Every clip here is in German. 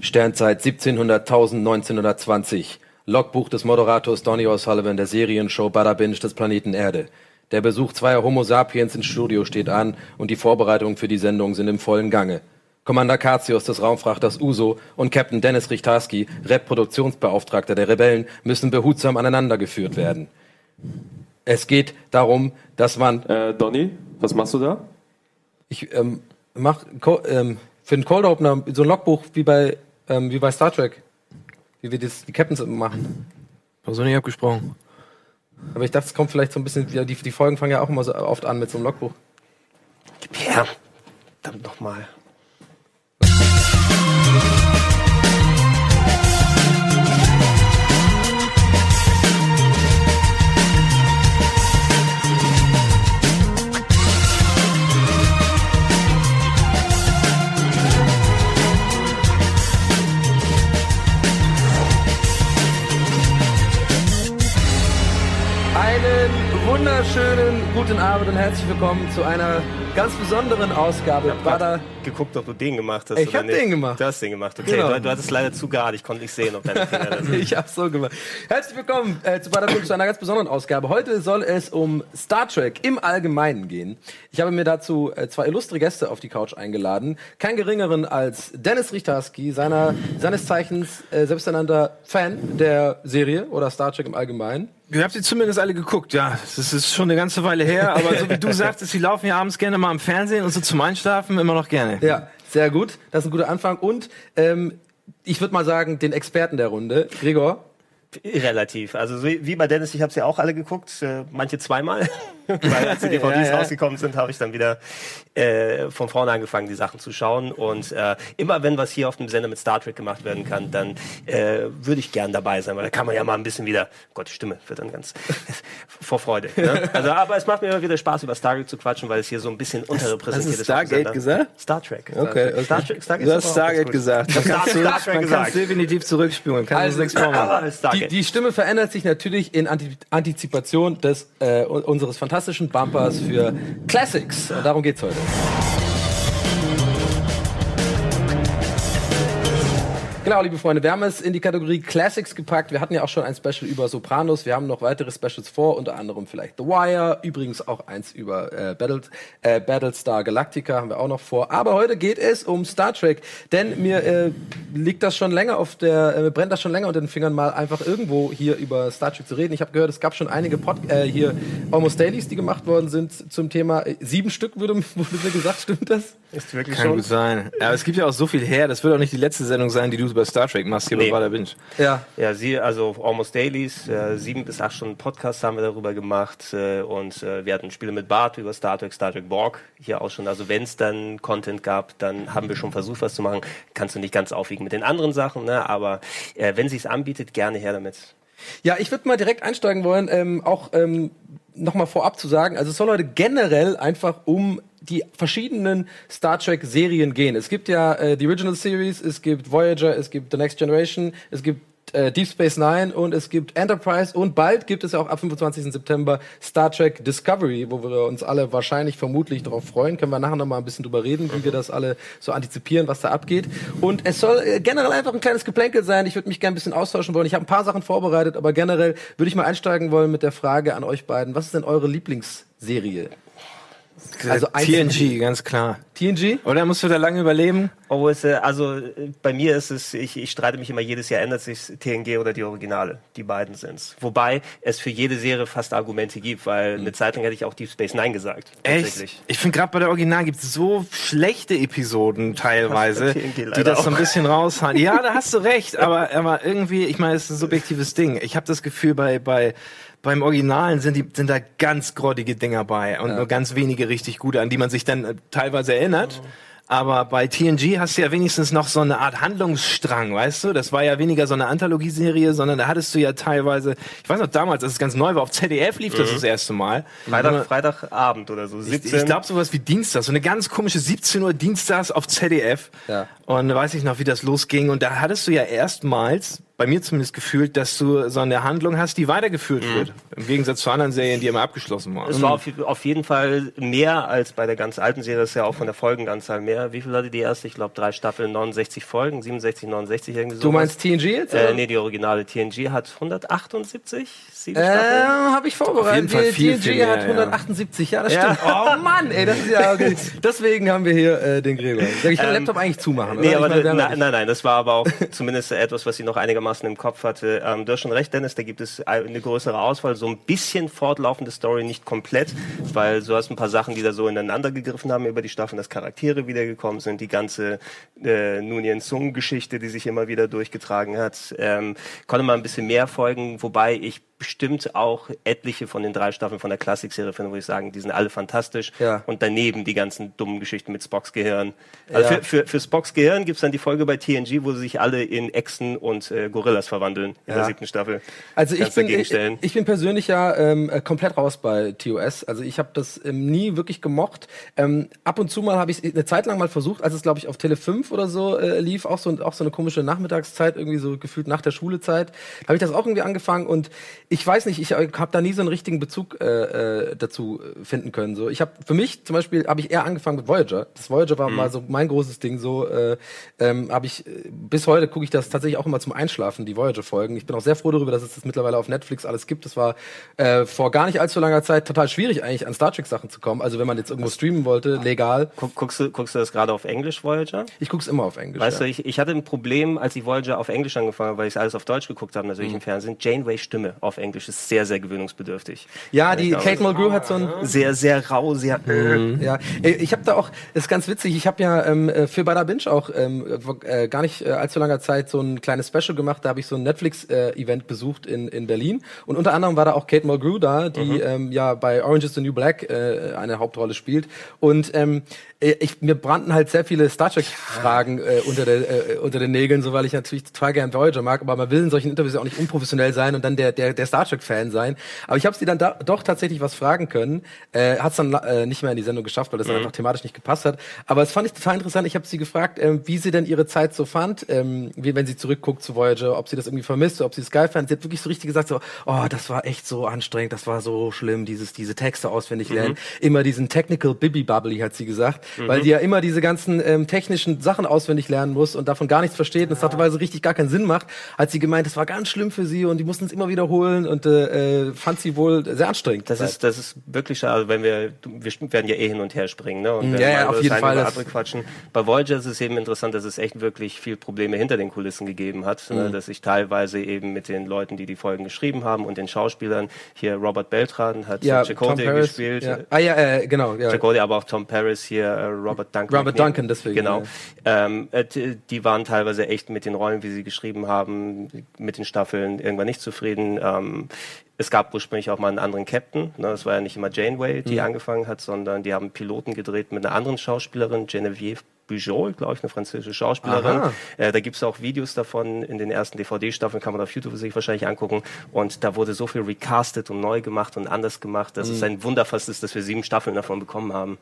Sternzeit 1700, 1920. Logbuch des Moderators Donny O'Sullivan der Serienshow Bada Binge des Planeten Erde. Der Besuch zweier Homo sapiens ins Studio steht an und die Vorbereitungen für die Sendung sind im vollen Gange. Commander Katius des Raumfrachters Uso und Captain Dennis Richtarski, Reproduktionsbeauftragter der Rebellen, müssen behutsam aneinandergeführt werden. Es geht darum, dass man... Äh, Donny, was machst du da? Ich ähm, mach ähm, für den Cold Opener so ein Logbuch wie bei, ähm, wie bei Star Trek. Wie wir das, die Captains machen. War so nicht abgesprochen. Aber ich dachte, es kommt vielleicht so ein bisschen, die, die Folgen fangen ja auch immer so oft an mit so einem Logbuch. Gib her. Verdammt nochmal. Wunderschönen guten Abend und herzlich willkommen zu einer ganz besonderen Ausgabe. Ich habe geguckt, ob du den gemacht hast. Ich habe den gemacht. Du hast den gemacht. Okay, Genau. du, du hattest leider zu gerade. Ich konnte nicht sehen, ob deine Finger da sind. ich hab's so gemacht. Herzlich willkommen äh, zu Bader zu einer ganz besonderen Ausgabe. Heute soll es um Star Trek im Allgemeinen gehen. Ich habe mir dazu äh, zwei illustre Gäste auf die Couch eingeladen. Kein geringeren als Dennis Richtarski, seiner, seines Zeichens äh, selbsternannter Fan der Serie oder Star Trek im Allgemeinen. Ihr habt sie zumindest alle geguckt, ja. Das ist schon eine ganze Weile her, aber so wie du sagtest, sie laufen ja abends gerne mal im Fernsehen und so zum Einschlafen immer noch gerne. Ja, sehr gut. Das ist ein guter Anfang. Und ähm, ich würde mal sagen, den Experten der Runde, Gregor. Relativ. Also so wie bei Dennis, ich habe sie auch alle geguckt, äh, manche zweimal. Weil als die DVDs Ja, rausgekommen sind, habe ich dann wieder äh, von vorne angefangen, die Sachen zu schauen. Und äh, immer wenn was hier auf dem Sender mit Star Trek gemacht werden kann, dann äh, würde ich gern dabei sein, weil da kann man ja mal ein bisschen wieder, Gott, die Stimme wird dann ganz vor Freude. Ne? Also, aber es macht mir immer wieder Spaß, über Star Trek zu quatschen, weil es hier so ein bisschen unterrepräsentiert hast du ist. auf dem Stargate gesagt? Star Trek. Okay, okay. Star Trek, Stargate Du hast Stargate gesagt. Hab kann Star, Star Trek man gesagt. definitiv zurückspulen. Kann Also, nichts vormachen. Die, die Stimme verändert sich natürlich in Anti Antizipation des, äh, unseres fantastischen Bumpers für Classics. Und darum geht's heute. Genau, liebe Freunde, wir haben es in die Kategorie Classics gepackt. Wir hatten ja auch schon ein Special über Sopranos. Wir haben noch weitere Specials vor, unter anderem vielleicht The Wire. Übrigens auch eins über äh, Battle, äh, Battlestar Galactica haben wir auch noch vor. Aber heute geht es um Star Trek. Denn mir äh, liegt das schon länger auf der, äh, brennt das schon länger unter den Fingern, mal einfach irgendwo hier über Star Trek zu reden. Ich habe gehört, es gab schon einige Pod äh, hier Almost Dailies, die gemacht worden sind zum Thema. Äh, Sieben Stück wurde, wurde mir gesagt, stimmt das? Ist wirklich Kann schon. gut sein. Aber es gibt ja auch so viel her. Das wird auch nicht die letzte Sendung sein, die du über Star Trek machst hier Nee. bei Bader Binge. Ja. Ja, sie, also Almost Dailies, äh, sieben bis acht Stunden Podcast haben wir darüber gemacht äh, und äh, wir hatten Spiele mit Bart über Star Trek, Star Trek Borg hier auch schon. Also wenn es dann Content gab, dann haben wir schon versucht, was zu machen. Kannst du nicht ganz aufwiegen mit den anderen Sachen, ne? aber äh, wenn sie es anbietet, gerne her damit. Ja, ich würde mal direkt einsteigen wollen, ähm, auch ähm, nochmal vorab zu sagen, also es soll heute generell einfach um die verschiedenen Star Trek Serien gehen. Es gibt ja äh, die Original Series, es gibt Voyager, es gibt The Next Generation, es gibt äh, Deep Space Nine und es gibt Enterprise und bald gibt es ja auch ab 25. September Star Trek Discovery, wo wir uns alle wahrscheinlich vermutlich darauf freuen. Können wir nachher noch mal ein bisschen drüber reden, wie wir das alle so antizipieren, was da abgeht. Und es soll äh, generell einfach ein kleines Geplänkel sein. Ich würde mich gerne ein bisschen austauschen wollen. Ich habe ein paar Sachen vorbereitet, aber generell würde ich mal einsteigen wollen mit der Frage an euch beiden. Was ist denn eure Lieblingsserie? Also TNG, ganz klar. TNG? Oder musst du da lange überleben? Oh, es, äh, also äh, bei mir ist es, ich, ich streite mich immer jedes Jahr, ändert sich TNG oder die Originale. Die beiden sind's. Wobei es für jede Serie fast Argumente gibt, weil eine Zeit lang hätte ich auch Deep Space Nine gesagt. Echt? tatsächlich. Ich finde gerade bei der Original gibt es so schlechte Episoden teilweise, die das so ein auch. bisschen raushauen. Ja, da hast du recht, aber, aber irgendwie, ich meine, es ist ein subjektives Ding. Ich habe das Gefühl, bei, bei beim Originalen sind, die, sind da ganz grottige Dinger bei und nur ganz wenige richtig gute, an die man sich dann äh, teilweise erinnert. Aber bei TNG hast du ja wenigstens noch so eine Art Handlungsstrang, weißt du? Das war ja weniger so eine Anthologieserie, sondern da hattest du ja teilweise, ich weiß noch damals, als es ganz neu war, auf ZDF lief das das erste Mal. Freitag, Freitagabend oder so. Ich, 17. ich glaube sowas wie Dienstag, so eine ganz komische 17 Uhr Dienstags auf ZDF. Ja. Und da weiß ich noch, wie das losging. Und da hattest du ja erstmals bei mir zumindest gefühlt, dass du so eine Handlung hast, die weitergeführt Mhm. wird. Im Gegensatz zu anderen Serien, die immer abgeschlossen waren. Es war auf, auf jeden Fall mehr als bei der ganz alten Serie. Das ist ja auch von der Folgenanzahl mehr. Wie viel hatte die erste? Ich glaube, drei Staffeln, 69 Folgen, 67, 69 irgendwie so. Du meinst TNG jetzt? Äh, nee, die originale TNG hat 178, sieben Äh, Staffeln. habe ich vorbereitet. Auf jeden Fall Die viel, TNG viel mehr, hat ja. 178, ja, das Ja. stimmt. Oh Mann, ey, das ist ja okay. Deswegen haben wir hier äh, den Gräber. Ich kann den Laptop eigentlich zumachen. Nee, aber Ich meine, ja nein, nein, das war aber auch zumindest etwas, was sie noch einigermaßen im Kopf hatte. Ähm, du hast schon recht, Dennis, da gibt es eine größere Auswahl, so ein bisschen fortlaufende Story, nicht komplett, weil du hast ein paar Sachen, die da so ineinander gegriffen haben über die Staffeln, dass Charaktere wiedergekommen sind, die ganze äh, Nunien Sung-Geschichte, die sich immer wieder durchgetragen hat, ähm, konnte man ein bisschen mehr folgen, wobei ich bestimmt auch etliche von den drei Staffeln von der Klassikserie finde, wo ich sagen, die sind alle fantastisch. Ja. Und daneben die ganzen dummen Geschichten mit Spocks Gehirn. Also Ja. für, für, für Spocks Gehirn gibt's dann die Folge bei TNG, wo sie sich alle in Echsen und äh, Gorillas verwandeln in Ja. der siebten Staffel. Also ich bin, ich, ich bin persönlich ja ähm, äh, komplett raus bei TOS. Also ich habe das ähm, nie wirklich gemocht. Ähm, ab und zu mal habe ich eine Zeit lang mal versucht, als es glaube ich auf Tele 5 oder so äh, lief, auch so auch so eine komische Nachmittagszeit irgendwie so gefühlt nach der Schulezeit, habe ich das auch irgendwie angefangen und ich weiß nicht, ich habe da nie so einen richtigen Bezug äh, äh, dazu äh, finden können. So, ich habe für mich zum Beispiel habe ich eher angefangen mit Voyager. Das Voyager Mhm. war mal so mein großes Ding. So äh, ähm, habe ich äh, bis heute gucke ich das tatsächlich auch immer zum Einschlafen die Voyager Folgen. Ich bin auch sehr froh darüber, dass es das mittlerweile auf Netflix alles gibt. Das war äh, vor gar nicht allzu langer Zeit total schwierig eigentlich an Star Trek Sachen zu kommen. Also wenn man jetzt irgendwo streamen wollte, legal. Guck, guckst, du, guckst du das gerade auf Englisch, Voyager? Ich guck's immer auf Englisch. Weißt ja. du, ich, ich hatte ein Problem, als ich Voyager auf Englisch angefangen habe, weil ich alles auf Deutsch geguckt habe, Mhm. natürlich im Fernsehen. Janeway Stimme auf Englisch ist sehr, sehr gewöhnungsbedürftig. ja, die Ich glaube, Kate Mulgrew hat so ein Sehr, sehr rau, sehr... Ja, äh, ich habe da auch, ist ganz witzig, ich habe ja ähm, äh, für Bada Binge auch ähm, äh, gar nicht äh, allzu langer Zeit so ein kleines Special gemacht, da habe ich so ein Netflix-Event besucht in, in Berlin. Und unter anderem war da auch Kate Mulgrew da, die ähm, ja bei Orange is the New Black äh, eine Hauptrolle spielt. Und ähm, äh, ich, mir brannten halt sehr viele Star Trek-Fragen äh, unter, der, äh, unter den Nägeln, so weil ich natürlich total gern Voyager mag, aber man will in solchen Interviews ja auch nicht unprofessionell sein und dann der, der, der Star Trek-Fan sein. Aber ich habe sie dann da, doch tatsächlich was fragen können. Äh, Hat es dann äh, nicht mehr in die Sendung geschafft, weil das dann einfach thematisch nicht gepasst hat. Aber es fand ich total interessant. Ich habe sie gefragt, ähm, wie sie denn ihre Zeit so fand, ähm, wie wenn sie zurückguckt zu Voyager, ob sie das irgendwie vermisst, ob sie es geil fand. Sie hat wirklich so richtig gesagt, so, oh, das war echt so anstrengend, das war so schlimm, dieses, diese Texte auswendig lernen. Immer diesen Technical Bibi Bubbly, hat sie gesagt, weil die ja immer diese ganzen ähm, technischen Sachen auswendig lernen muss und davon gar nichts versteht und es teilweise richtig gar keinen Sinn macht, hat sie gemeint, das war ganz schlimm für sie und die mussten es immer wiederholen und äh, äh, fand sie wohl sehr anstrengend. Das ist, das ist wirklich schade, also wenn wir, wir werden ja eh hin und her springen, ne? Und wenn Ja, ja, auf jeden Fall, andere quatschen. Bei Voyager ist es eben interessant, dass es echt wirklich viel Probleme hinter den Kulissen gegeben hat, Mhm. ne? dass sich teilweise eben mit den Leuten, die die Folgen geschrieben haben und den Schauspielern, hier Robert Beltran hat ja, Chakotay gespielt, Ja. Ah ja, äh, genau. Ja. Chakotay, aber auch Tom Paris hier, äh, Robert Duncan. Robert Duncan, deswegen, Genau. Ähm, äh, die waren teilweise echt mit den Rollen, wie sie geschrieben haben, mit den Staffeln irgendwann nicht zufrieden. Ähm, es gab ursprünglich auch mal einen anderen Captain. Ne? Das war ja nicht immer Janeway, die angefangen hat, sondern die haben Piloten gedreht mit einer anderen Schauspielerin, Genevieve Bugeaud, glaube ich, eine französische Schauspielerin. Äh, da gibt's auch Videos davon in den ersten DVD-Staffeln, kann man auf YouTube sich wahrscheinlich angucken. Und da wurde so viel recastet und neu gemacht und anders gemacht, dass es ein Wunder fast ist, dass wir sieben Staffeln davon bekommen haben.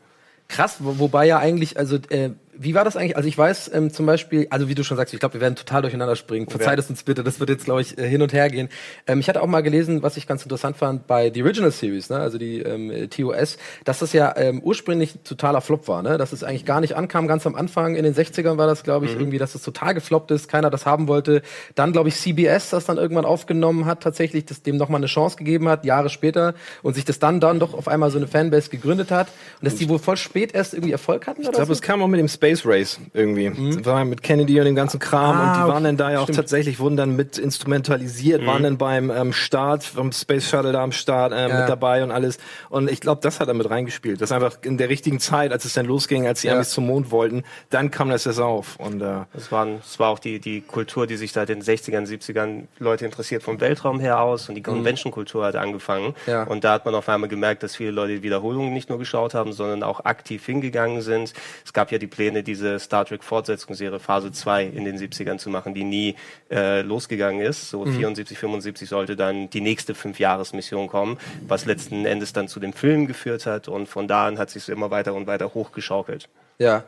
Krass, wo, wobei ja eigentlich, also äh, wie war das eigentlich? Also ich weiß ähm, zum Beispiel, also wie du schon sagst, ich glaube, wir werden total durcheinander springen. Verzeiht es uns bitte, das wird jetzt, glaube ich, äh, hin und her gehen. Ähm, ich hatte auch mal gelesen, was ich ganz interessant fand bei The Original Series, ne? also die ähm, TOS, dass das ja ähm, ursprünglich totaler Flop war, ne? dass es eigentlich gar nicht ankam, ganz am Anfang, in den 60ern war das, glaube ich, irgendwie, dass es total gefloppt ist, keiner das haben wollte. Dann, glaube ich, CBS das dann irgendwann aufgenommen hat, tatsächlich, das dem nochmal eine Chance gegeben hat, Jahre später, und sich das dann, dann doch auf einmal so eine Fanbase gegründet hat. Und dass die wohl voll spät erst irgendwie Erfolg hatten Ich glaube, so? es kam auch mit dem Space Race irgendwie. Das war mit Kennedy und dem ganzen Kram Ah, und die waren okay. dann da ja auch Stimmt. tatsächlich, wurden dann mit instrumentalisiert, waren dann beim ähm, Start, vom Space Shuttle da am Start ähm, Ja. mit dabei und alles. Und ich glaube, das hat damit reingespielt. Das einfach in der richtigen Zeit, als es dann losging, als die Ja. Amis zum Mond wollten, dann kam das erst auf. Und äh, waren, war auch die, die Kultur, die sich seit den 60ern, 70ern Leute interessiert vom Weltraum her aus und die Convention-Kultur hat angefangen. Ja. Und da hat man auf einmal gemerkt, dass viele Leute die Wiederholungen nicht nur geschaut haben, sondern auch aktiv hingegangen sind. Es gab ja die Pläne, diese Star Trek Fortsetzungsserie Phase 2 in den 70ern zu machen, die nie äh, losgegangen ist. So 74, 75 sollte dann die nächste Fünfjahresmission kommen, was letzten Endes dann zu dem Film geführt hat und von da an hat sich immer weiter und weiter hochgeschaukelt. Ja.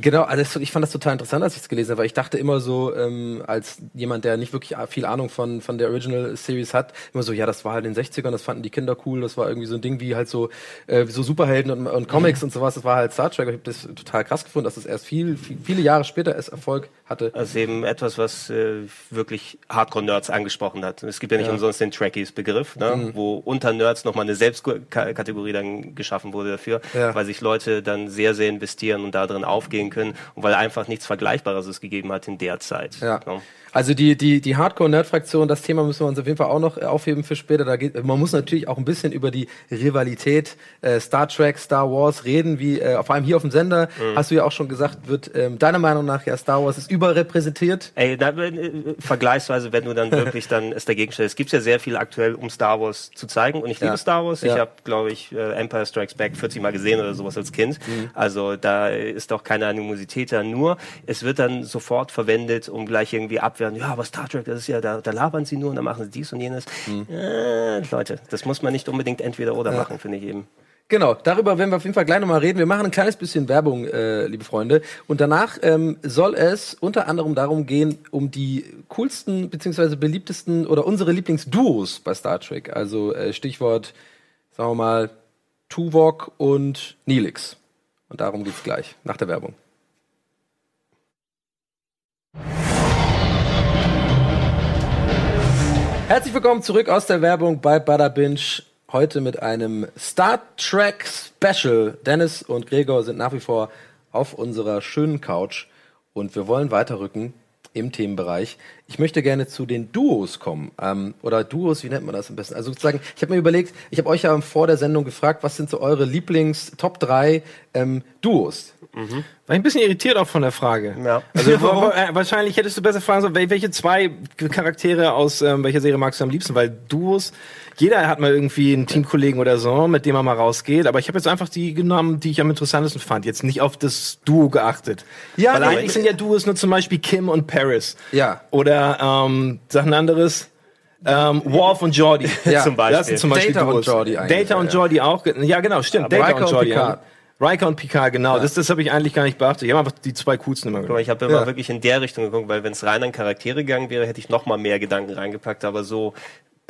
Genau, also das, ich fand das total interessant, als ich es gelesen habe, weil ich dachte immer so, ähm, als jemand, der nicht wirklich viel Ahnung von, von der Original Series hat, immer so, ja, das war halt in den 60ern, das fanden die Kinder cool, das war irgendwie so ein Ding wie halt so, äh, so Superhelden und, und Comics mhm. und sowas, das war halt Star Trek. Ich habe das total krass gefunden, dass es erst viel, viel, viele Jahre später erst Erfolg hatte. Also eben etwas, was äh, wirklich Hardcore-Nerds angesprochen hat. Es gibt ja nicht ja. umsonst den Trekkies-Begriff, ne? Mhm. wo unter Nerds nochmal eine Selbstkategorie dann geschaffen wurde dafür, ja. weil sich Leute dann sehr, sehr investieren und da drin aufgehen können und weil einfach nichts Vergleichbares es gegeben hat in der Zeit. Ja. Ne? Also die, die, die Hardcore-Nerd-Fraktion, das Thema müssen wir uns auf jeden Fall auch noch aufheben für später. Da geht, man muss natürlich auch ein bisschen über die Rivalität äh, Star Trek, Star Wars reden, wie äh, vor allem hier auf dem Sender, mhm. hast du ja auch schon gesagt, wird ähm, deiner Meinung nach ja Star Wars ist überrepräsentiert? Ey, da, äh, vergleichsweise, wenn du dann wirklich dann es dagegen stellst. Es gibt ja sehr viel aktuell, um Star Wars zu zeigen und ich liebe ja. Star Wars. Ja. Ich habe, glaube ich, äh, Empire Strikes Back 40 Mal gesehen oder sowas als Kind. Mhm. Also da ist auch keine Animosität da, nur es wird dann sofort verwendet, um gleich irgendwie abwehren, ja, aber Star Trek das ist ja, da, da labern sie nur und dann machen sie dies und jenes. Hm. Äh, Leute, das muss man nicht unbedingt entweder oder ja. machen, finde ich eben. Genau, darüber werden wir auf jeden Fall gleich nochmal reden. Wir machen ein kleines bisschen Werbung, äh, liebe Freunde. Und danach ähm, soll es unter anderem darum gehen, um die coolsten beziehungsweise beliebtesten oder unsere Lieblingsduos bei Star Trek. Also äh, Stichwort, sagen wir mal, Tuvok und Neelix. Und darum geht's gleich, nach der Werbung. Herzlich willkommen zurück aus der Werbung bei Bada Binge. Heute mit einem Star Trek Special. Dennis und Gregor sind nach wie vor auf unserer schönen Couch und wir wollen weiterrücken im Themenbereich. Ich möchte gerne zu den Duos kommen. Ähm, oder Duos, wie nennt man das am besten? Also sozusagen, ich habe mir überlegt, ich habe euch ja vor der Sendung gefragt, was sind so eure Lieblings-Top 3 ähm, Duos? Mhm. War ich ein bisschen irritiert auch von der Frage. Ja. Also warum? Äh, wahrscheinlich hättest du besser fragen sollen, welche zwei Charaktere aus ähm, welcher Serie magst du am liebsten? Weil Duos jeder hat mal irgendwie einen Teamkollegen oder so, mit dem er mal rausgeht. Aber ich habe jetzt einfach die genommen, die ich am interessantesten fand. Jetzt nicht auf das Duo geachtet. Ja, Weil nee, eigentlich sind ja Duos nur zum Beispiel Kim und Paris. Ja. Oder ähm, sag ein anderes. Ähm, Worf und Jordi ja. zum Beispiel. Das sind zum Beispiel Data Duos. und Jordi eigentlich. Data und Jordi auch. Ja, genau, stimmt. Aber Data und Jordi. Und Riker und Picard, genau. Ja. Das, das habe ich eigentlich gar nicht beachtet. Ich habe einfach die zwei coolsten immer genommen. Ich habe immer ja. wirklich in der Richtung geguckt, weil wenn es rein an Charaktere gegangen wäre, hätte ich noch mal mehr Gedanken reingepackt. Aber so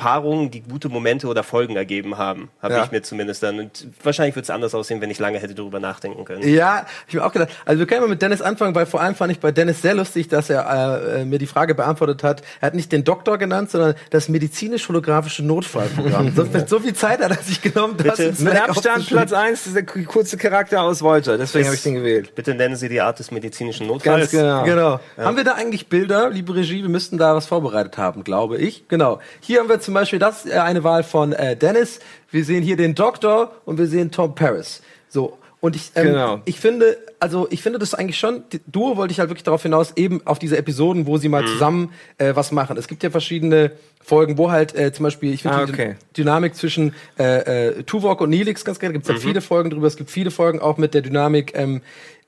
Paarungen, die gute Momente oder Folgen ergeben haben, habe ja. ich mir zumindest dann. Und wahrscheinlich wird es anders aussehen, wenn ich lange hätte darüber nachdenken können. Ja, ich mir auch gedacht. Also wir können mal mit Dennis anfangen, weil vor allem fand ich bei Dennis sehr lustig, dass er äh, mir die Frage beantwortet hat. Er hat nicht den Doktor genannt, sondern das medizinisch-holographische Notfallprogramm. so, so, viel Zeit hat er sich genommen. Das mit Abstand Platz 1 ist der kurze Charakter aus Voyager. Deswegen habe ich den gewählt. Bitte nennen Sie die Art des medizinischen Notfalls. Ganz genau. genau. Ja. Haben wir da eigentlich Bilder, liebe Regie? Wir müssten da was vorbereitet haben, glaube ich. Genau. Hier haben wir zum Beispiel das äh, eine Wahl von äh, Dennis. Wir sehen hier den Doktor und wir sehen Tom Paris. So. Und ich, ähm, genau. ich finde, also ich finde das eigentlich schon, Duo wollte ich halt wirklich darauf hinaus, eben auf diese Episoden, wo sie mal mhm. zusammen äh, was machen. Es gibt ja verschiedene Folgen, wo halt äh, zum Beispiel, ich finde ah, okay. die Dynamik zwischen äh, äh, Tuvok und Neelix ganz gerne, gibt es mhm. ja viele Folgen drüber, es gibt viele Folgen auch mit der Dynamik ähm,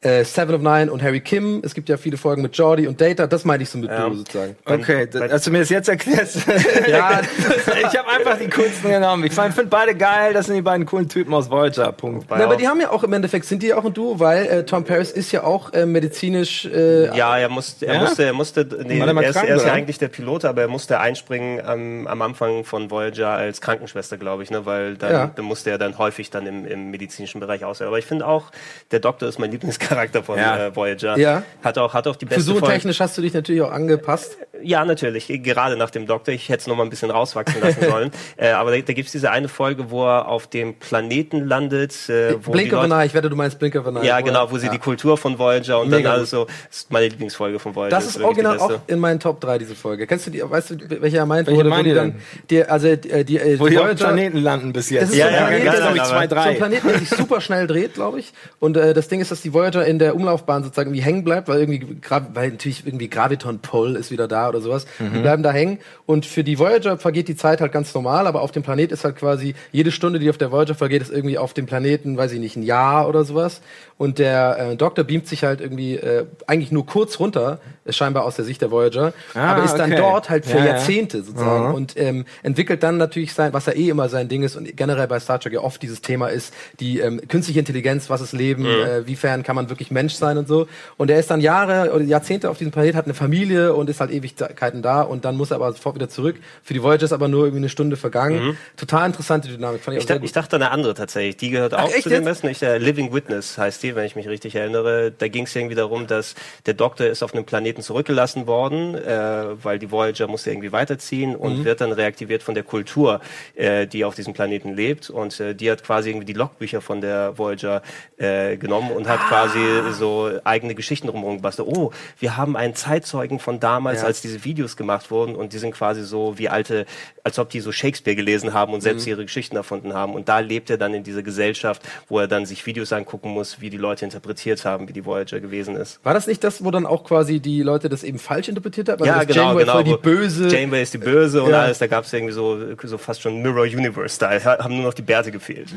äh, Seven of Nine und Harry Kim. Es gibt ja viele Folgen mit Jordi und Data. Das meine ich so mit ja. Duo sozusagen. Okay, als du mir das jetzt erklärst. ja, ich habe einfach die coolsten genommen. Ich finde beide geil. Das sind die beiden coolen Typen aus Voyager. Punkt. Na, aber die haben ja auch im Endeffekt sind die ja auch ein Duo, weil äh, Tom Paris ist ja auch äh, medizinisch. Äh, ja, er musste, er ja? musste, er musste. Nee, er, er, ist, er ist ja eigentlich der Pilot, aber er musste einspringen am, am Anfang von Voyager als Krankenschwester, glaube ich, ne, weil dann, ja. dann musste er dann häufig dann im, im medizinischen Bereich aussehen. Aber ich finde auch, der Doktor ist mein Lieblingscharakter. Charakter von ja. äh, Voyager. Ja. Hat auch, hat auch die beste Fusurtechnisch hast du dich natürlich auch angepasst. Ja, natürlich. Gerade nach dem Doktor. Ich hätte es noch mal ein bisschen rauswachsen lassen sollen. äh, aber da, da gibt es diese eine Folge, wo er auf dem Planeten landet. Äh, wo Blink of an Eye. Ich wette, du meinst Blink of an Eye. Ja, genau. Wo sie ja. die Kultur von Voyager und Mega dann alles so. Das ist meine Lieblingsfolge von Voyager. Das ist, ist original auch in meinen Top 3, diese Folge. Kennst du die, weißt du, welche er meint? Welche wo, die dann, die, also, die, die, wo die Voyager, Planeten landen bis jetzt. Das ist ja, so ein Planet, ja, ja, zwei, drei. so ein Planet, der sich super schnell dreht, glaube ich. Und äh, das Ding ist, dass die In der Umlaufbahn sozusagen irgendwie hängen bleibt, weil irgendwie, weil natürlich irgendwie Graviton Pole ist wieder da oder sowas. Mhm. Die bleiben da hängen. Und für die Voyager vergeht die Zeit halt ganz normal, aber auf dem Planet ist halt quasi jede Stunde, die auf der Voyager vergeht, ist irgendwie auf dem Planeten, weiß ich nicht, ein Jahr oder sowas. Und der äh, Doktor beamt sich halt irgendwie äh, eigentlich nur kurz runter scheinbar aus der Sicht der Voyager, Ah, aber ist dann okay. dort halt für Ja, ja. Jahrzehnte sozusagen und ähm, entwickelt dann natürlich sein, was ja eh immer sein Ding ist und generell bei Star Trek ja oft dieses Thema ist, die ähm, künstliche Intelligenz, was ist Leben, äh, wiefern kann man wirklich Mensch sein und so. Und er ist dann Jahre oder Jahrzehnte auf diesem Planet, hat eine Familie und ist halt Ewigkeiten da und dann muss er aber sofort wieder zurück. Für die Voyager ist aber nur irgendwie eine Stunde vergangen. Total interessante Dynamik, fand ich, Ich, auch sehr da, gut. ich dachte eine andere tatsächlich. Die gehört auch echt zu den. Ich, äh, Living Witness heißt die, wenn ich mich richtig erinnere. Da ging es irgendwie darum, dass der Doktor ist auf einem Planeten zurückgelassen worden, äh, weil die Voyager musste irgendwie weiterziehen und Mhm. wird dann reaktiviert von der Kultur, äh, die auf diesem Planeten lebt. Und äh, die hat quasi irgendwie die Logbücher von der Voyager äh, genommen und hat Ah. quasi so eigene Geschichten drumherum gebastelt. Oh, wir haben einen Zeitzeugen von damals, Ja. als diese Videos gemacht wurden und die sind quasi so wie alte, als ob die so Shakespeare gelesen haben und Mhm. selbst ihre Geschichten erfunden haben. Und da lebt er dann in dieser Gesellschaft, wo er dann sich Videos angucken muss, wie die Leute interpretiert haben, wie die Voyager gewesen ist. War das nicht das, wo dann auch quasi die Leute das eben falsch interpretiert haben? Ja, genau, Janeway genau. die böse. Janeway ist die Böse und Ja. alles. Da gab es irgendwie so, so fast schon Mirror Universe-Style. Ha- Haben nur noch die Bärte gefehlt.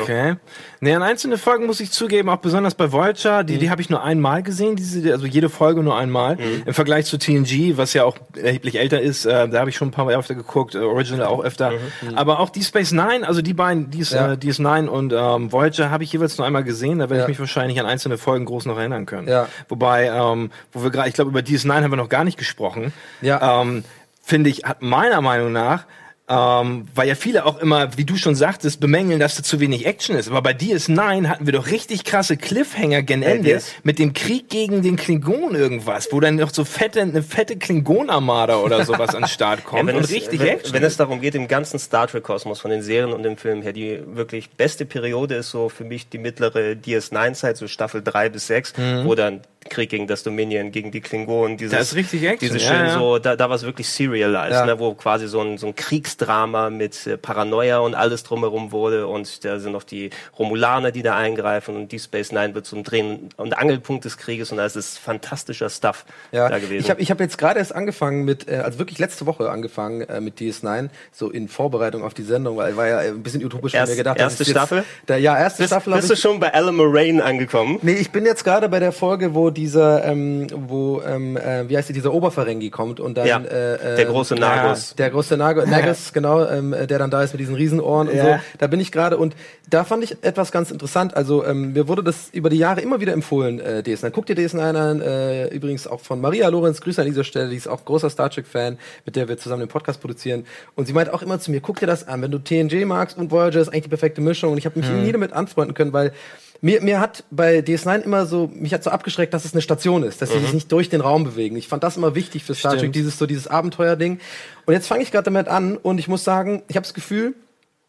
Okay. Nee, an einzelne Folgen muss ich zugeben, auch besonders bei Voyager, die, die habe ich nur einmal gesehen, diese, also jede Folge nur einmal. Im Vergleich zu TNG, was ja auch erheblich älter ist, äh, da habe ich schon ein paar Mal öfter geguckt, äh, Original auch öfter. Aber auch die Space Nine, also die beiden, die Ja. äh, DS9 und ähm, Voyager habe ich jeweils nur einmal gesehen, da werde Ja. ich mich wahrscheinlich an einzelne Folgen groß noch erinnern können. Ja. Wobei, ähm, wo wir gerade, ich glaube, über DS9 haben wir noch gar nicht gesprochen. Ja. Ähm, Finde ich, hat meiner Meinung nach ähm, weil ja viele auch immer, wie du schon sagtest, bemängeln, dass da zu wenig Action ist. Aber bei DS9 hatten wir doch richtig krasse Cliffhanger gen Ende DS? mit dem Krieg gegen den Klingon irgendwas, wo dann noch so fette, eine fette Klingon-Armada oder sowas an den Start kommt wenn und es, richtig wenn, Action. wenn es darum geht, im ganzen Star Trek-Kosmos von den Serien und dem Film her, die wirklich beste Periode ist so für mich die mittlere DS9-Zeit, so Staffel 3 bis 6, wo dann Krieg gegen das Dominion, gegen die Klingonen, dieses, Da ist richtig Action, dieses ja, schön ja. so, da, da war es wirklich serialized, Ja. ne, wo quasi so ein, so ein Kriegsdrama mit äh, Paranoia und alles drumherum wurde und da sind noch die Romulaner, die da eingreifen und die Space Nine wird zum Drehen und Angelpunkt des Krieges und da ist es fantastischer Stuff Ja, da gewesen. ich habe ich hab jetzt gerade erst angefangen mit, äh, also wirklich letzte Woche angefangen äh, mit DS9, so in Vorbereitung auf die Sendung, weil war ja äh, ein bisschen utopisch Erst- mir gedacht. erste das ist jetzt- Staffel? Da, ja, erste bist, Staffel bist du ich. schon bei Alan Moraine angekommen? Nee, ich bin jetzt gerade bei der Folge, wo dieser, ähm, wo, ähm, äh, wie heißt die, dieser Oberferengi kommt und dann Ja, äh, äh, der große Nagus. Der große Nago, Nagus, genau, ähm, äh, der dann da ist mit diesen Riesenohren und Ja. so. Da bin ich gerade und da fand ich etwas ganz interessant. Also ähm, mir wurde das über die Jahre immer wieder empfohlen, äh, DS9. Guck dir DS9 an, äh, übrigens auch von Maria Lorenz, Grüße an dieser Stelle, die ist auch großer Star Trek-Fan, mit der wir zusammen den Podcast produzieren. Und sie meint auch immer zu mir, guck dir das an, wenn du TNG magst und Voyager ist eigentlich die perfekte Mischung. Und ich habe mich nie damit anfreunden können, weil mir, mir hat bei DS9 immer so, mich hat so abgeschreckt, dass es eine Station ist, dass sie sich nicht durch den Raum bewegen. Ich fand das immer wichtig für Star Trek, Stimmt. dieses so dieses Abenteuerding. Und jetzt fange ich gerade damit an und ich muss sagen, ich habe das Gefühl,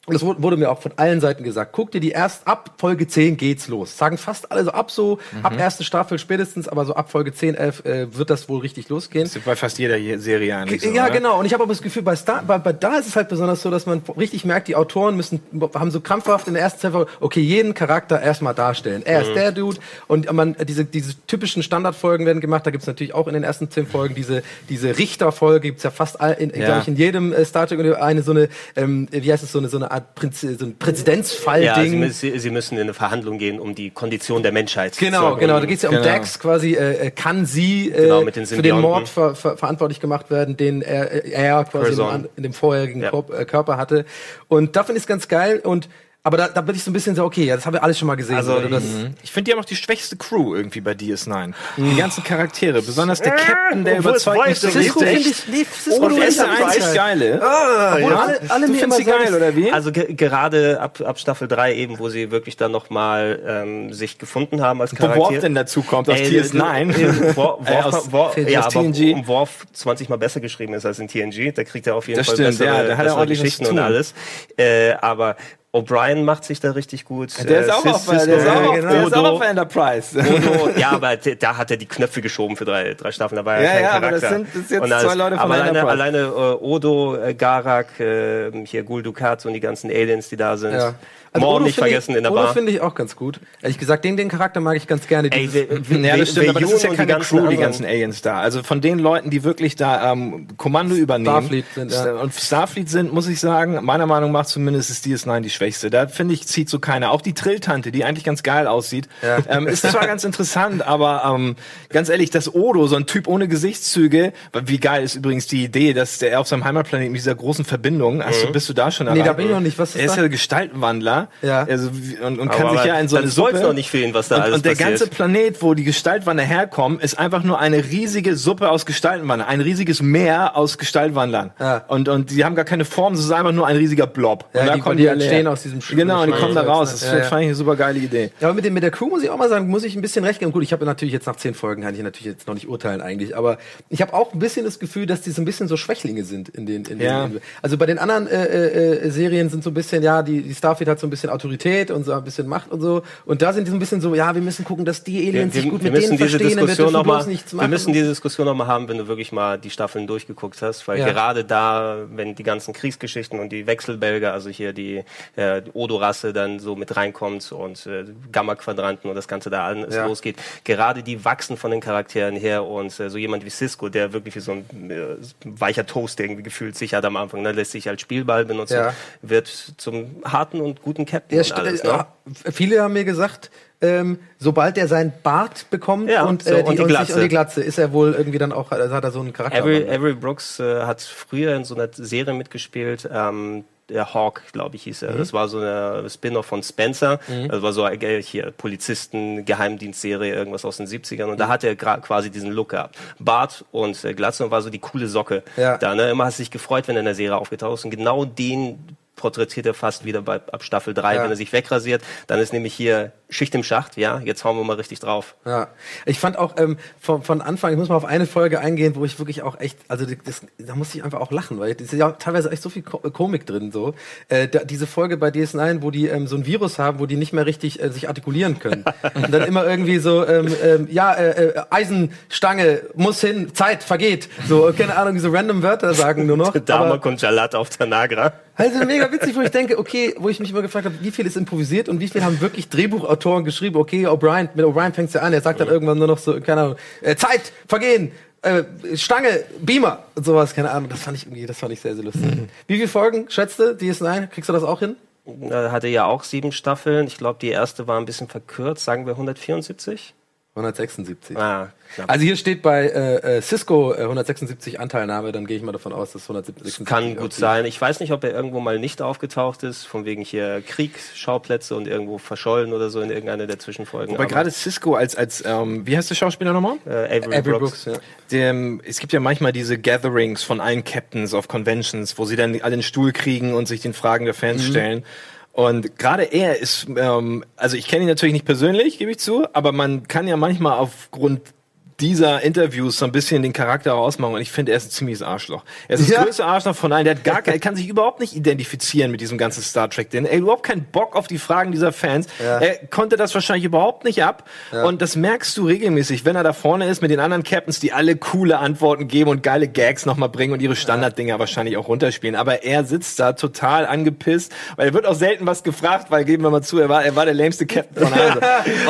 und das wurde, mir auch von allen Seiten gesagt. Guck dir die erst ab Folge 10 geht's los. Sagen fast alle so ab so, ab erste Staffel spätestens, aber so ab Folge 10, 11 äh, wird das wohl richtig losgehen. Das ist bei fast jeder Je- Serie eigentlich so, ja, oder? genau. Und ich habe aber das Gefühl, bei, Star, bei, bei da ist es halt besonders so, dass man richtig merkt, die Autoren müssen, haben so krampfhaft in der ersten Folge, okay, jeden Charakter erstmal darstellen. Er ist der Dude und man, diese, diese typischen Standardfolgen werden gemacht. Da gibt's natürlich auch in den ersten zehn Folgen diese, diese Richterfolge, gibt's ja fast all, in, Ja. glaub ich, in jedem äh, Star Trek eine so eine, ähm, wie heißt es, so eine, so eine Art Prinz, so ein Präzedenzfall-Ding. Ja, sie, sie, müssen in eine Verhandlung gehen um die Kondition der Menschheit. Genau, genau. Da geht es ja um Genau. Dax quasi. Äh, äh, kann sie äh, Genau, mit den für den. Mord ver ver verantwortlich gemacht werden, den er, äh, er quasi in in dem vorherigen Ja. Äh, Körper hatte. Und da finde ich es ganz geil. Und aber da, da bin ich so ein bisschen so, okay, ja, das haben wir alles schon mal gesehen. Also, oder? das, Ich finde, die haben auch die schwächste Crew irgendwie bei DS9. Die ganzen Charaktere, besonders der Captain, der obwohl überzeugt mich so ist Cisco richtig. finde ich, nee, Cisco Odo finde ist ich der ganz einzig geil. Geile. Obwohl ja. alle, alle Du mir findest immer sie geil, sagen, oder wie? Also ge gerade ab, ab Staffel 3 eben, wo sie wirklich dann nochmal ähm, sich gefunden haben als Wo Charakter. Worf denn dazu kommt aus Ey, DS9. äh, aus- Worf, Worf, aus ja, aber TNG. um Worf 20 mal besser geschrieben ist als in TNG. Da kriegt er auf jeden Das Fall stimmt, bessere, ja, da hat er bessere ordentlich was Geschichten zu und tun. alles. Äh, aber O'Brien macht sich da richtig gut. Der ist Äh, auch Cis- auf, der ist auch auf, genau. der ist auch Odo- auf Enterprise. Odo, ja, aber da hat er die Knöpfe geschoben für drei, drei Staffeln. Da war er Ja, kein ja, aber das sind- das jetzt alles. zwei Leute von Aber der alleine, Enterprise. alleine äh, Odo, äh, Garak, äh, hier Gul Dukat und die ganzen Aliens, die da sind. Ja. Morgen Odo nicht vergessen ich, in der Odo Bar. finde ich auch ganz gut. Ehrlich gesagt, den, den Charakter mag ich ganz gerne. Ey, we- we- Ja, das stimmt, aber das ist ja keine ganzen Crew, die ganzen Aliens da. Also von den Leuten, die wirklich da ähm, Kommando übernehmen Starfleet sind, ja. und Starfleet sind, muss ich sagen, meiner Meinung nach zumindest ist DS9 die Schwächste. Da finde ich, zieht so keiner. Auch die Trilltante, die eigentlich ganz geil aussieht, Ja. ähm, ist zwar ganz interessant, aber ähm, ganz ehrlich, das Odo, so ein Typ ohne Gesichtszüge, wie geil ist übrigens die Idee, dass der auf seinem Heimatplaneten mit dieser großen Verbindung, hast du, bist du da schon Nee, da bin ich noch nicht. Was ist Er ist da? ja Gestaltenwandler Ja. also, und, und kann sich ja in so dann eine Suppe noch nicht fehlen, was da und, alles und der passiert. ganze Planet, wo die Gestaltwandler herkommen, ist einfach nur eine riesige Suppe aus Gestaltenwandlern, ein riesiges Meer aus Gestaltwandlern. Ja. Und und die haben gar keine Form, es ist einfach nur ein riesiger Blob. Ja, und da die- kommen die entstehen aus diesem Sch- Genau, und die kommen da raus. Das Ja, ja. fand ich eine super geile Idee. Ja, aber mit, dem, mit der Crew muss ich auch mal sagen, muss ich ein bisschen recht geben. Gut, ich habe natürlich jetzt nach zehn Folgen, kann ich natürlich jetzt noch nicht urteilen eigentlich, aber ich habe auch ein bisschen das Gefühl, dass die so ein bisschen so Schwächlinge sind in den, in Ja. den also bei den anderen äh, äh, äh, Serien sind so ein bisschen, ja, die, die Starfleet hat so ein bisschen Autorität und so ein bisschen Macht und so und da sind die so ein bisschen so, ja, wir müssen gucken, dass die Wir, Aliens sich wir, gut wir mit denen diese verstehen, wir Diskussion dürfen bloß nichts wir machen. müssen diese Diskussion noch mal haben, wenn du wirklich mal die Staffeln durchgeguckt hast, weil Ja. gerade da, wenn die ganzen Kriegsgeschichten und die Wechselbälger, also hier die, äh, die Odo-Rasse dann so mit reinkommt und äh, Gamma-Quadranten und das Ganze da alles Ja. losgeht, gerade die wachsen von den Charakteren her und äh, so jemand wie Cisco, der wirklich wie so ein äh, weicher Toast irgendwie gefühlt sich hat am Anfang, ne, lässt sich als Spielball benutzen, Ja. wird zum harten und guten Captain Ja, und alles. äh, Ne? ah, viele haben mir gesagt, ähm, sobald er seinen Bart bekommt Ja, und, so, äh, und die sich- Glatze. und die Glatze, ist er wohl irgendwie dann auch, also hat er so einen Charakter. Avery, Avery Brooks äh, hat früher in so einer Serie mitgespielt, ähm, der Hawk, glaube ich, hieß er. Mhm. Das war so eine Spin-off von Spencer. Das war so eine äh, hier Polizisten, Geheimdienstserie, irgendwas aus den 70ern. Und Mhm. da hat er quasi diesen Look gehabt. Bart und äh, Glatze und war so die coole Socke. Ja. Da, ne? Immer hast du dich gefreut, wenn er in der Serie aufgetaucht ist. Und genau den porträtiert er fast wieder bei, ab Staffel 3, Ja. wenn er sich wegrasiert. Dann ist nämlich hier Schicht im Schacht, ja, jetzt hauen wir mal richtig drauf. Ja, ich fand auch ähm, von, von Anfang, ich muss mal auf eine Folge eingehen, wo ich wirklich auch echt, also das, da musste ich einfach auch lachen, weil es ist ja teilweise echt so viel Ko Komik drin so. Äh, da, diese Folge bei DS9, wo die ähm, so ein Virus haben, wo die nicht mehr richtig äh, sich artikulieren können und dann immer irgendwie so, ähm, ähm, ja, äh, äh, Eisenstange muss hin, Zeit vergeht, so keine Ahnung, so random Wörter sagen nur noch. Aber- und Jalat auf Tanagra. Also mega witzig, wo ich denke, okay, wo ich mich immer gefragt habe, wie viel ist improvisiert und wie viel haben wirklich Drehbuchautoren geschrieben, okay, O'Brien, mit O'Brien fängt's ja an, er sagt dann irgendwann nur noch so, keine Ahnung, äh, Zeit, vergehen, äh, Stange, Beamer und sowas, keine Ahnung, das fand ich irgendwie, das fand ich sehr, sehr lustig. Wie viele Folgen, schätzte, DS9, kriegst du das auch hin? Er hatte ja auch sieben Staffeln. Ich glaube, die erste war ein bisschen verkürzt, sagen wir 174. 176. Ah, knapp. Also hier steht bei äh, äh, Cisco äh, 176 Anteilnahme, dann gehe ich mal davon aus, dass 176 Kann gut sein. Ich weiß nicht, ob er irgendwo mal nicht aufgetaucht ist, von wegen hier Kriegsschauplätze und irgendwo verschollen oder so in irgendeiner der Zwischenfolgen. Aber gerade Cisco als, als ähm, wie heißt der Schauspieler nochmal? äh, Avery, Avery Brooks. Brooks, ja. Dem, es gibt ja manchmal diese Gatherings von allen Captains auf Conventions, wo sie dann alle einen Stuhl kriegen und sich den Fragen der Fans stellen. Und gerade er ist, ähm, also ich kenne ihn natürlich nicht persönlich, gebe ich zu, aber man kann ja manchmal aufgrund dieser Interviews so ein bisschen den Charakter ausmachen und ich finde, er ist ein ziemliches Arschloch. Er ist das Ja. größte Arschloch von allen. Der hat gar kein, er kann sich überhaupt nicht identifizieren mit diesem ganzen Star Trek. Denn er hat überhaupt keinen Bock auf die Fragen dieser Fans. Ja. Er konnte das wahrscheinlich überhaupt nicht ab. Und das merkst du regelmäßig, wenn er da vorne ist mit den anderen Captains, die alle coole Antworten geben und geile Gags nochmal bringen und ihre Standarddinger wahrscheinlich auch runterspielen. Aber er sitzt da total angepisst, weil er wird auch selten was gefragt, weil geben wir mal zu, er war, er war der lämste Captain von allen.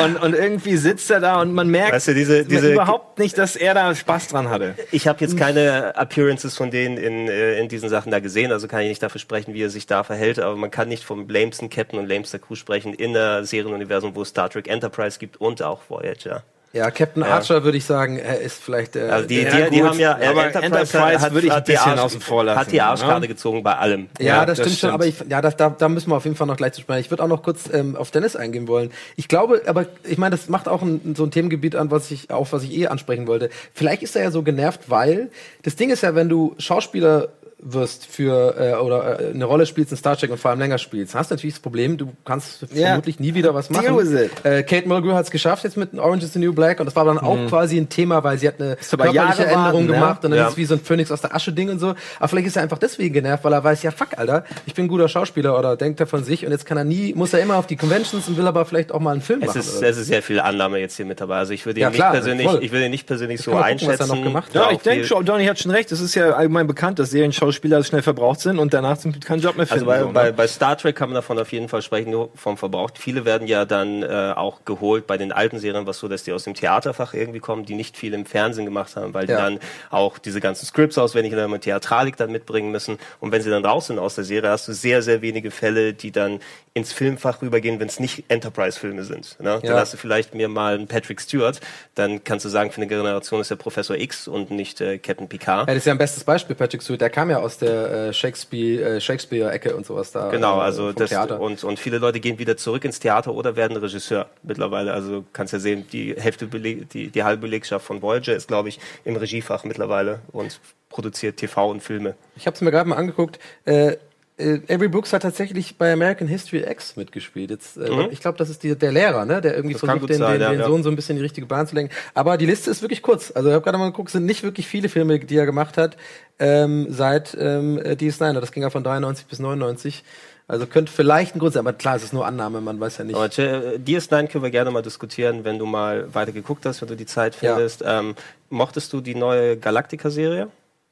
und, und irgendwie sitzt er da und man merkt Weißt du, diese- diese- überhaupt nicht, dass er da Spaß dran hatte. Ich habe jetzt keine Appearances von denen in, äh, in diesen Sachen da gesehen, also kann ich nicht dafür sprechen, wie er sich da verhält, aber man kann nicht vom lamesten Captain und lamester Crew sprechen in der Serienuniversum, wo es Star Trek Enterprise gibt und auch Voyager. Ja, Captain Archer würde ich sagen, er ist vielleicht äh, Also die, Ja, die, die haben ja, äh, aber Enterprise würde ich ein bisschen Arsch- außen vor lassen, Hat die Arschkarte ne? gezogen bei allem. Ja, Ja, das, das stimmt, schon, aber ich, ja, das, da, da müssen wir auf jeden Fall noch gleich zu sprechen. Ich würde auch noch kurz ähm, auf Dennis eingehen wollen. Ich glaube, aber ich meine, das macht auch ein, so ein Themengebiet an, was ich auf was ich eh ansprechen wollte. Vielleicht ist er ja so genervt, weil das Ding ist ja, wenn du Schauspieler wirst für äh, oder äh, eine Rolle spielst in Star Trek und vor allem länger spielst, hast du natürlich das Problem, du kannst Ja. vermutlich nie wieder was machen. Äh, Kate Mulgrew hat es geschafft jetzt mit Orange is the New Black und das war dann auch quasi ein Thema, weil sie hat eine körperliche Jahre Änderung warten, ne? gemacht und dann Ja. ist es wie so ein Phönix aus der Asche Ding und so. Aber vielleicht ist er einfach deswegen genervt, weil er weiß, ja fuck, Alter, ich bin ein guter Schauspieler oder denkt er von sich und jetzt kann er nie, muss er immer auf die Conventions und will aber vielleicht auch mal einen Film Es machen. ist, es ist sehr viel Annahme jetzt hier mit dabei. Also ich würde ihn Ja, nicht klar, persönlich, voll. ich würde ihn nicht persönlich so kann mal gucken, was er einschätzen. noch gemacht hat. Ja, ich denke schon, Donny hat schon recht. Es ist ja allgemein bekannt, dass Schauspieler schnell verbraucht sind und danach zum keinen Job mehr Also finden. bei, so, ne? bei, bei Star Trek kann man davon auf jeden Fall sprechen, nur vom Verbrauch. Viele werden ja dann äh, auch geholt bei den alten Serien, was so, dass die aus dem Theaterfach irgendwie kommen, die nicht viel im Fernsehen gemacht haben, weil die Ja. dann auch diese ganzen Scripts auswendig in der Theatralik dann mitbringen müssen. Und wenn sie dann raus sind aus der Serie, hast du sehr, sehr wenige Fälle, die dann ins Filmfach rübergehen, wenn es nicht Enterprise-Filme sind. Ne? Ja. Dann hast du vielleicht mir mal einen Patrick Stewart, dann kannst du sagen, für eine Generation ist der Professor X und nicht äh, Captain Picard. Ja, das ist ja ein bestes Beispiel, Patrick Stewart. Der kam ja aus der äh, Shakespeare, äh, Shakespeare-Ecke und sowas da. Genau, äh, also das Theater. und, und viele Leute gehen wieder zurück ins Theater oder werden Regisseur mittlerweile. Also kannst ja sehen, die Hälfte Beleg, die, die halbe Belegschaft von Voyager ist, glaube ich, im Regiefach mittlerweile und produziert TV und Filme. Ich habe es mir gerade mal angeguckt. Äh, äh, Avery Brooks hat tatsächlich bei American History X mitgespielt. Jetzt, äh, Mhm. Ich glaube, das ist die, der Lehrer, ne? der irgendwie Das versucht, den, sein, den, ja, den ja. Sohn so ein bisschen in die richtige Bahn zu lenken. Aber die Liste ist wirklich kurz. Also ich habe gerade mal geguckt, es sind nicht wirklich viele Filme, die er gemacht hat ähm, seit ähm, äh, DS9. Das ging ja von 93 bis 99. Also könnte vielleicht ein Grund sein, aber klar, es ist nur Annahme, man weiß ja nicht. Aber äh, DS9 können wir gerne mal diskutieren, wenn du mal weiter geguckt hast, wenn du die Zeit Ja. findest. Ähm, mochtest du die neue Galactica-Serie?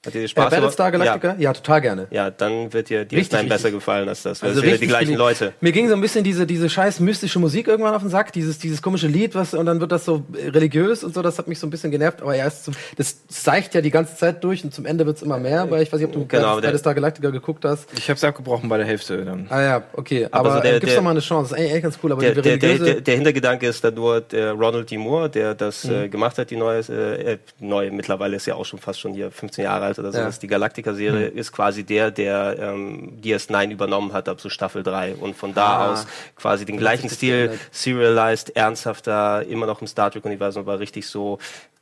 Hat dir die Äh, Spaß Battlestar? Galactica? Ja. total gerne. Ja. ja, dann wird dir DS9 Richtig, besser gefallen als das. weil Also es sind ja die gleichen Leute. Mir ging so ein bisschen diese, diese scheiß mystische Musik irgendwann auf den Sack, dieses, dieses komische Lied, was, und dann wird das so religiös und so, das hat mich so ein bisschen genervt, aber erst zum, das seicht ja die ganze Zeit durch und zum Ende wird's immer mehr, weil ich weiß nicht, ob du Genau, Battlestar Galactica geguckt hast. ich habe es abgebrochen bei der Hälfte dann. Ah ja, okay, Aber aber, so der- äh, gib's der- doch mal eine Chance, das ist eigentlich echt ganz cool, aber Der, die der, der, religiöse... der, der Hintergedanke ist dann nur der Ronald D. Moore, der das Mhm. äh, gemacht hat, die neue, äh, äh, neue, mittlerweile ist ja auch schon fast schon hier 15 Jahre alt oder so. Ja. Die Galactica-Serie Mhm. ist quasi der, der ähm, DS9 übernommen hat ab so Staffel 3 und von da Ah. aus quasi den gleichen Stil, serialized, ernsthafter, immer noch im Star Trek-Universum, aber richtig so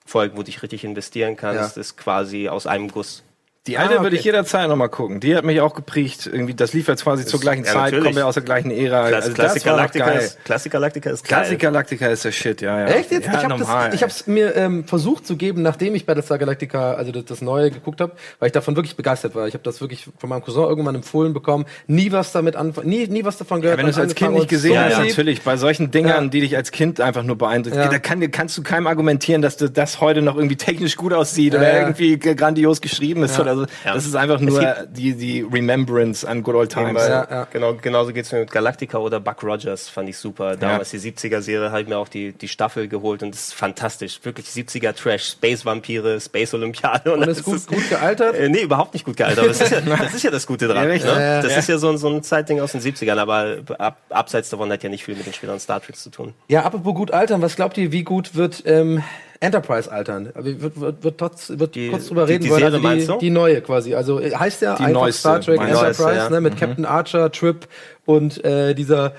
Folgen, wo du dich richtig investieren kannst, Ja. ist quasi aus einem Guss. Die alte Ah, würde ich okay. jederzeit nochmal gucken. Die hat mich auch geprägt. Irgendwie, das lief jetzt quasi zur gleichen ja, Zeit, natürlich. kommen wir aus der gleichen Ära. Klassik Also doch Galactica geil. ist, Classic Galactica ist geil. Galactica ist der Shit, ja, ja. Echt jetzt? Ja, ich habe normal, das, ich hab's mir ähm, versucht zu geben, nachdem ich Battlestar Galactica, also das, das Neue geguckt habe, weil ich davon wirklich begeistert war. Ich habe das wirklich von meinem Cousin irgendwann empfohlen bekommen, nie was damit anfangen, nie, nie was davon gehört. Wenn du es als Kind nicht gesehen hast, ja. natürlich, bei solchen Dingern, Ja. die dich als Kind einfach nur beeindrucken, Ja. da kann, kannst du keinem argumentieren, dass du das heute noch irgendwie technisch gut aussieht oder Ja, ja. irgendwie grandios geschrieben ist Ja. oder so. Ja. Das ist einfach nur die, die Remembrance an good old times. Ja, ja. Genau, genauso geht's mir mit Galactica oder Buck Rogers, fand ich super. Damals die 70er-Serie habe ich mir auch die, die Staffel geholt und das ist fantastisch. Wirklich 70er-Trash, Space-Vampire, Space-Olympiade. Und ist gut, gut gealtert. Äh, nee, überhaupt nicht gut gealtert. Aber das ist ja das, ist ja das Gute dran. Ja, richtig. ne? Das Ja. ist ja so, ein- so ein Zeitding aus den 70ern, aber ab, abseits davon hat ja nicht viel mit den späteren Star Treks zu tun. Ja, apropos gut altern, was glaubt ihr, wie gut wird ähm, Enterprise altern? Wird, wird, wird, trotz, wird Die- kurz drüber die- reden die wollen. Serie Also die, du? die neue quasi. Also äh, heißt ja Die einfach neueste, Star Trek? Enterprise, Neueste, ja. ne, mit Captain Archer, Trip und äh, dieser,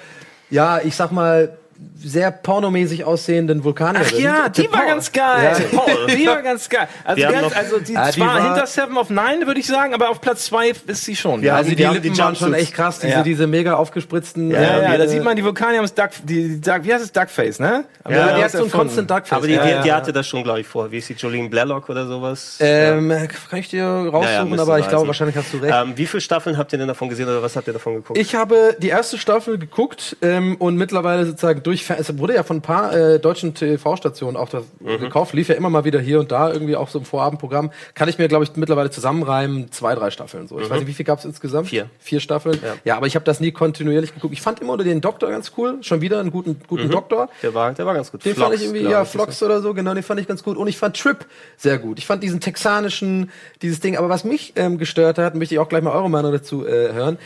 ja, ich sag mal, sehr pornomäßig aussehenden Vulkanierin. Ach ja, die war Paul. ganz geil. Ja. Die war ganz geil. Also, ganz, noch- also die, Ah, die zwar war- hinter Seven of Nine, würde ich sagen, aber auf Platz zwei ist sie schon. Ja, Also die die haben Lippen die waren schon echt krass, diese, Ja. diese mega aufgespritzten. Ja, ja, äh, da sieht man, die Vulkanier haben das Duck, die, die Duck, wie heißt es, Duckface, ne? Ja, die hat so ein. Constant Duckface. Aber die, Ja, die, ja, die ja. hatte das schon, glaube ich, vor. Wie ist die Jolene Blalock oder sowas? Ähm, kann ich dir raussuchen, Ja, ja, aber ich glaube, ich. wahrscheinlich hast du recht. Ähm, wie viele Staffeln habt ihr denn davon gesehen oder was habt ihr davon geguckt? Ich habe die erste Staffel geguckt ähm, und mittlerweile sozusagen durch, es wurde ja von ein paar äh, deutschen TV-Stationen auch das Mhm. gekauft, lief ja immer mal wieder hier und da irgendwie auch so im Vorabendprogramm. Kann ich mir, glaube ich, mittlerweile zusammenreimen, zwei, drei Staffeln so. Ich weiß nicht, wie viel gab es insgesamt? Mhm. Vier. Vier Staffeln. Ja, aber ich habe das nie kontinuierlich geguckt. Ich fand immer unter den Doktor ganz cool, schon wieder einen guten, Mhm. guten Doktor. Der war, der war ganz gut. Den Flox, fand ich irgendwie, ja, Flox oder so, genau, den fand ich ganz gut. Und ich fand Trip sehr gut. Ich fand diesen texanischen, dieses Ding. Aber was mich ähm, gestört hat, möchte ich auch gleich mal eure Meinung dazu äh, hören.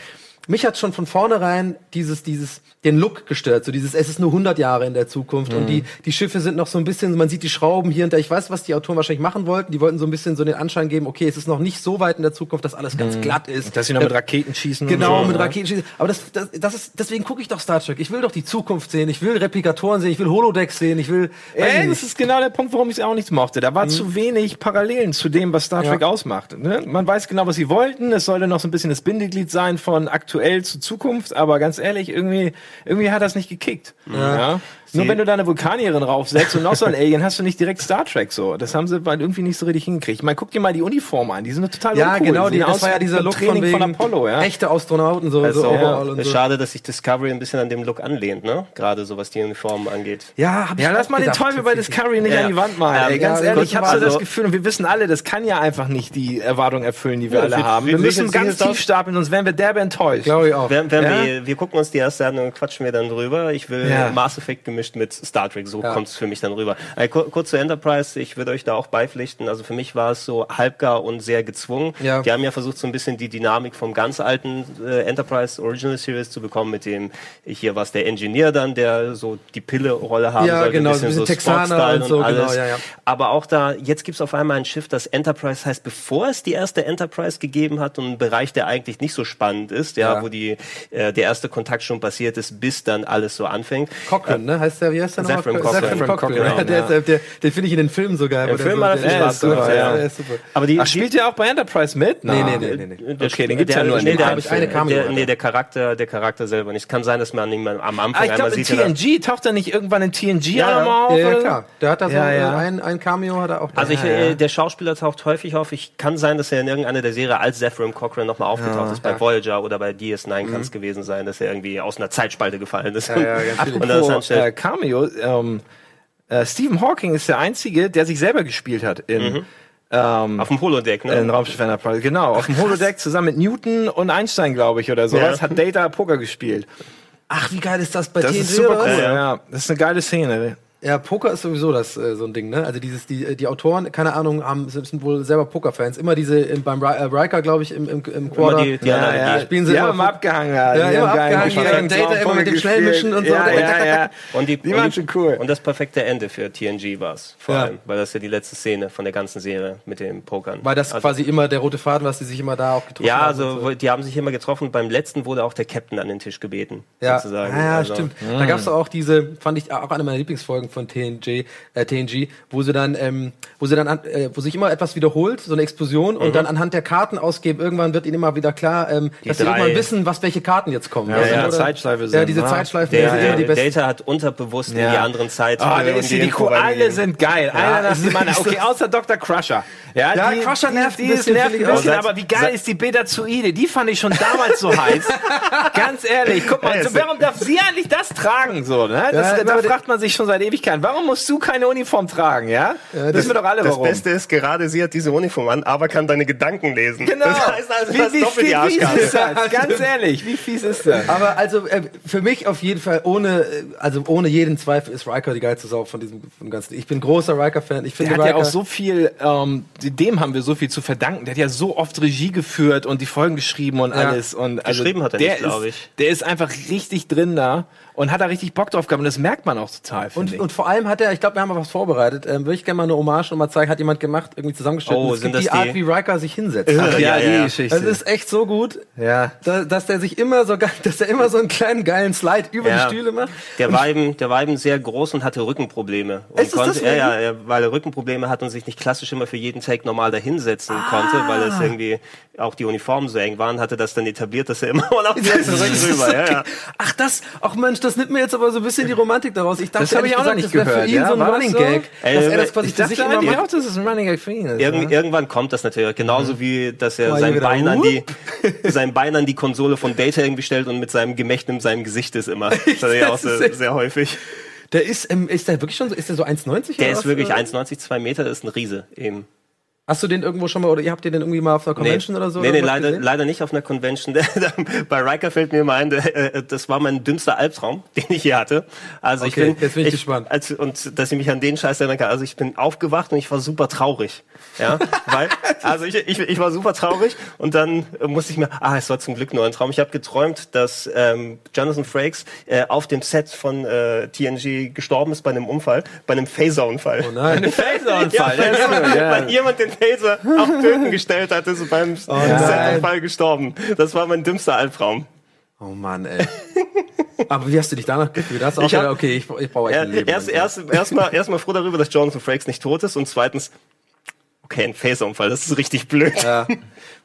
Mich hat schon von vornherein dieses, dieses, den Look gestört. So dieses, es ist nur 100 Jahre in der Zukunft und Mhm. die, die Schiffe sind noch so ein bisschen, man sieht die Schrauben hier und da. Ich weiß, was die Autoren wahrscheinlich machen wollten. Die wollten so ein bisschen so den Anschein geben, okay, es ist noch nicht so weit in der Zukunft, dass alles ganz glatt ist. Mhm. Dass sie noch mit Raketen schießen Genau, und so, mit ne? Raketenschießen. Aber das, das, das ist, deswegen gucke ich doch Star Trek. Ich will doch die Zukunft sehen. Ich will Replikatoren sehen. Ich will Holodecks sehen. Ich will. Ey, das ist genau der Punkt, warum ich es auch nicht mochte. Da war zu wenig Parallelen zu dem, was Star Trek Ja. ausmacht. Ne? Man weiß genau, was sie wollten. Es sollte noch so ein bisschen das Bindeglied sein von aktuell zu Zukunft, aber ganz ehrlich, irgendwie, irgendwie hat das nicht gekickt. Ja. Nur wenn du da eine Vulkanierin raufsetzt und noch so ein Alien, hast du nicht direkt Star Trek so. Das haben sie halt irgendwie nicht so richtig hingekriegt. Ich meine, guck dir mal die Uniform an, die sind total Ja, uncool. genau, Die das aus war ja dieser Look von, wegen von Apollo, ja. Echte Astronauten, so, Also, so overall und ist so. schade, dass sich Discovery ein bisschen an dem Look anlehnt, ne? Gerade so was die Uniformen angeht. Ja, hab ich Ja, lass mal den gedacht, Teufel bei. Discovery nicht Ja. an die Wand malen. Ähm, ey, ganz ja, ehrlich, ich habe mal so das also- Gefühl, und wir wissen alle, das kann ja einfach nicht die Erwartung erfüllen, die wir Ja, alle sieht- haben. Wir wie müssen ganz tief stapeln, sonst wären wir derbe enttäuscht. Glaube ich auch. Ja? wir, wir gucken uns die erste an und quatschen wir dann drüber. Ich will Ja. Mass Effect gemischt mit Star Trek, so Ja. kommt es für mich dann rüber. Äh, kur kurz zur Enterprise, ich würde euch da auch beipflichten. Also für mich war es so halbgar und sehr gezwungen. Ja. Die haben ja versucht, so ein bisschen die Dynamik vom ganz alten äh, Enterprise Original Series zu bekommen, mit dem hier war es der Engineer dann, der so die Pille-Rolle haben Ja, sollte, genau, ein bisschen, so Texaner und so, alles. genau, ja, ja. Aber auch da, jetzt gibt's auf einmal ein Schiff, das Enterprise heißt, bevor es die erste Enterprise gegeben hat und ein Bereich, der eigentlich nicht so spannend ist, ja, wo die, äh, der erste Kontakt schon passiert ist, bis dann alles so anfängt. Cochrane, ne? Heißt der, wie heißt der nochmal? Zephyr Cochrane. Zephyr Cochrane, Cochrane. genau, Der, äh, der, den finde ich in den Filmen so geil. Im Film so, hat viel der- Spaß der ist gemacht, super, ja. ist super. Aber die, Ach, spielt der auch bei Enterprise mit? Nee, nee, nee, nee, nee. der- Okay, den gibt's der, ja nur in nee, der, ich eine Cameo, der, nee, der Charakter, der Charakter selber nicht. Es kann sein, dass man ihn am Anfang Ah, ich einmal glaube in sieht. er TNG, taucht er nicht irgendwann in TNG Ja, einmal auf? Ja, ja, so? klar. Der hat da so Ja, ja. ein, ein Cameo hat er auch. Also ich, Ja, äh, ja. der Schauspieler taucht häufig auf. Ich kann sein, dass er in irgendeiner der Serie als Zephyr Cochrane nochmal aufgetaucht ist. Bei Voyager oder bei DS9 kann es gewesen sein, dass er irgendwie aus einer Zeitspalte gefallen ist. ja, ganz und dann ist Cameo, ähm, äh, Stephen Hawking ist der Einzige, der sich selber gespielt hat in, ähm, auf dem Holodeck, ne? in Raumschiff Enterprise. Genau, auf dem Holodeck zusammen mit Newton und Einstein, glaube ich, oder sowas, Ja. hat Data Poker gespielt. Ach, wie geil ist das bei Das TNG ist super oder cool. Ja, ja. Das ist eine geile Szene. Ja, Poker ist sowieso das äh, so ein Ding, ne? Also dieses, die, die Autoren, keine Ahnung, haben sind, sind wohl selber Pokerfans. Immer diese im, beim äh, Riker, glaube ich, im, im, im Quarter. die- die Analogie. spielen sie die immer haben abgehangen. Ja, die immer abgehangen, ja, Data immer mit dem. Schnellmischen und so. Ja, ja, ja. Und die, Die und waren schon cool. Und das perfekte Ende für TNG war es, vor Ja. allem, weil das ja die letzte Szene von der ganzen Serie mit dem Pokern. Weil das also, quasi immer der rote Faden, was die sich immer da auch getroffen ja, haben. und also so. die haben sich immer getroffen. Beim letzten wurde auch der Captain an den Tisch gebeten, Ja, sozusagen. Ah, ja Also, stimmt. Da gab's doch auch diese, fand ich auch eine meiner Lieblingsfolgen von TNG, äh, TNG, wo sie dann, ähm, wo sie dann, an, äh, wo sich immer etwas wiederholt, so eine Explosion, Mhm. und dann anhand der Karten ausgeben, irgendwann wird ihnen immer wieder klar, ähm, dass sie drei- irgendwann wissen, was welche Karten jetzt kommen. Ja, du, ja, oder? Zeitschleife Ja, sind, diese ne? Zeitschleifen, Der, die sind immer die besten. Data hat unterbewusst in Ja. die anderen Zeit. Ah, äh, der ist die cool. Alle sind geil. Einer nach dem anderen. Okay, außer Dr. Crusher. Ja, Ja, Crusher nervt die, ein die nervt ein bisschen, aber wie geil ist die Betazoide? Die fand ich schon damals so heiß. Ganz ehrlich, guck mal, Ja, warum darf sie eigentlich das tragen? So, ne? Das, Ja, da fragt man sich schon seit Ewigkeiten. Warum musst du keine Uniform tragen, ja? das wissen wir doch alle, Das warum. Beste ist, gerade sie hat diese Uniform an, aber kann deine Gedanken lesen. Genau. Das heißt also, wie, das wie, ist doppelt wie die fies Arschkarte. ist das? Ganz ehrlich, wie fies ist das? Aber also äh, für mich auf jeden Fall ohne, äh, also ohne jeden Zweifel ist Riker die geilste Sau von diesem, von ganzen. Ich bin großer Riker-Fan. Ich Der finde hat ja Riker, auch so viel, ähm, dem haben wir so viel zu verdanken. Der hat ja so oft Regie geführt und die Folgen geschrieben und Ja. alles. Und also Geschrieben hat er der nicht, glaub ist, ich. Der ist einfach richtig drin da und hat da richtig Bock drauf gehabt. Und das merkt man auch total, Und, ich. und vor allem hat er, ich glaube, wir haben mal was vorbereitet. Ähm, Würde ich gerne mal eine Hommage nochmal zeigen, hat jemand gemacht, irgendwie zusammengestellt. Oh, sind gibt die das Art, die- wie Riker sich hinsetzt. Ja, ja, ja. Das ist echt so gut, ja. da, dass der sich immer so, dass er immer so einen kleinen geilen Slide über Ja. die Stühle macht. Der war, eben, der war eben sehr groß und hatte Rückenprobleme. Und Ist es konnte, deswegen? ja, ja, weil er Rückenprobleme hat und sich nicht klassisch immer für jeden Take normal dahinsetzen konnte, weil es irgendwie auch die Uniformen so eng waren, hatte das dann etabliert, dass er immer mal auf den Rücken rüber. Ja, ja. Ach das, ach Mensch, das nimmt mir jetzt aber so ein bisschen die Romantik daraus. Ich dachte, Das hab ich auch noch gesagt, nicht das wäre für gehört, ihn ja? so ein War das Running so? Gag, Ey, dass er das quasi Ich dachte sich immer macht. auch, dass es ein Running Gag für ihn ist. Irgend, ne? Irgendwann kommt das natürlich. Genauso wie, dass er Mal sein wieder, Bein, an die, sein Bein an die Konsole von Data irgendwie stellt und mit seinem Gemächt in seinem Gesicht ist immer. Das er ja auch Das ist sehr, sehr häufig. Der ist, ähm, ist der wirklich schon so, ist der so 1,90? Der ist wirklich Oder? 1,90, 2 Meter, das ist ein Riese eben. Hast du den irgendwo schon mal, oder ihr habt den irgendwie mal auf einer Convention oder so? Nee, nee, leider, gesehen? leider nicht auf einer Convention. Bei Riker fällt mir immer ein, äh, das war mein dümmster Albtraum, den ich hier hatte. Also ich Okay, bin, jetzt bin ich gespannt. Als, und dass ich mich an den Scheiß erinnern kann. Also ich bin aufgewacht und ich war super traurig. Ja, weil, also ich, ich, ich war super traurig und dann musste ich mir, ah, es war zum Glück nur ein Traum. Ich habe geträumt, dass ähm, Jonathan Frakes äh, auf dem Set von äh, TNG gestorben ist bei einem Unfall, bei einem Phaser-Unfall. Oh nein. Phaser-Unfall, weil, ist jemand, gut, ja. weil jemand den Phaser auf Töten gestellt hatte, so beim Setunfall gestorben. Das war mein dümmster Albtraum. Oh Mann, ey. Aber wie hast du dich danach gefühlt? Hast du auch Ich hab- gedacht, okay, ich, ich brauche echt ein Leben. erst, erst, erst, mal, erst mal froh darüber, dass Jonathan Frakes nicht tot ist und zweitens, okay, ein Phaser-Unfall, das ist richtig blöd. Ja.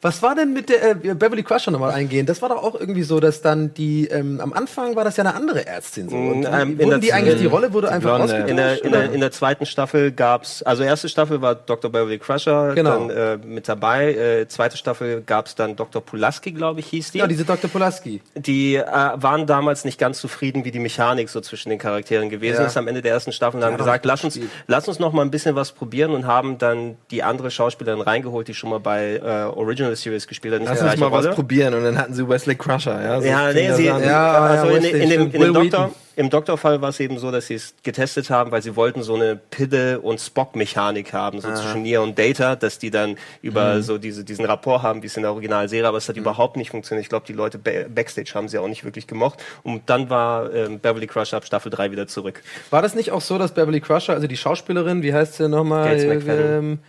Was war denn mit der äh, Beverly Crusher nochmal eingehen? Das war doch auch irgendwie so, dass dann die ähm, am Anfang war das ja eine andere Ärztin so. Und dann ähm, die eigentlich die Rolle wurde einfach Blonde. ausgetauscht. In der, in, der, in der zweiten Staffel gab's, also erste Staffel war Dr. Beverly Crusher Genau. dann äh, mit dabei. Äh, zweite Staffel gab's dann Dr. Pulaski, glaube ich, hieß die. ja, diese Dr. Pulaski. die äh, waren damals nicht ganz zufrieden, wie die Mechanik so zwischen den Charakteren gewesen Ja. ist am Ende der ersten Staffel und haben auch gesagt, lass uns, lass uns noch mal ein bisschen was probieren und haben dann die andere Schauspielerin reingeholt, die schon mal bei äh, Original Series gespielt hat. Lass uns mal was Rolle. probieren und dann hatten sie Wesley Crusher. Ja, so Ja, nee, sie. Ja, also ja, in, in, dem, in dem Doktor, im Doktorfall war es eben so, dass sie es getestet haben, weil sie wollten so eine Pille- und Spock-Mechanik haben, so zwischen Neo und Data, dass die dann Mhm. über so diese, diesen Rapport haben, wie es in der Originalserie, aber es hat überhaupt nicht funktioniert. Ich glaube, die Leute ba Backstage haben sie auch nicht wirklich gemocht. Und dann war ähm, Beverly Crusher ab Staffel 3 wieder zurück. War das nicht auch so, dass Beverly Crusher, also die Schauspielerin, wie heißt sie nochmal? Gates McFadden. Ähm,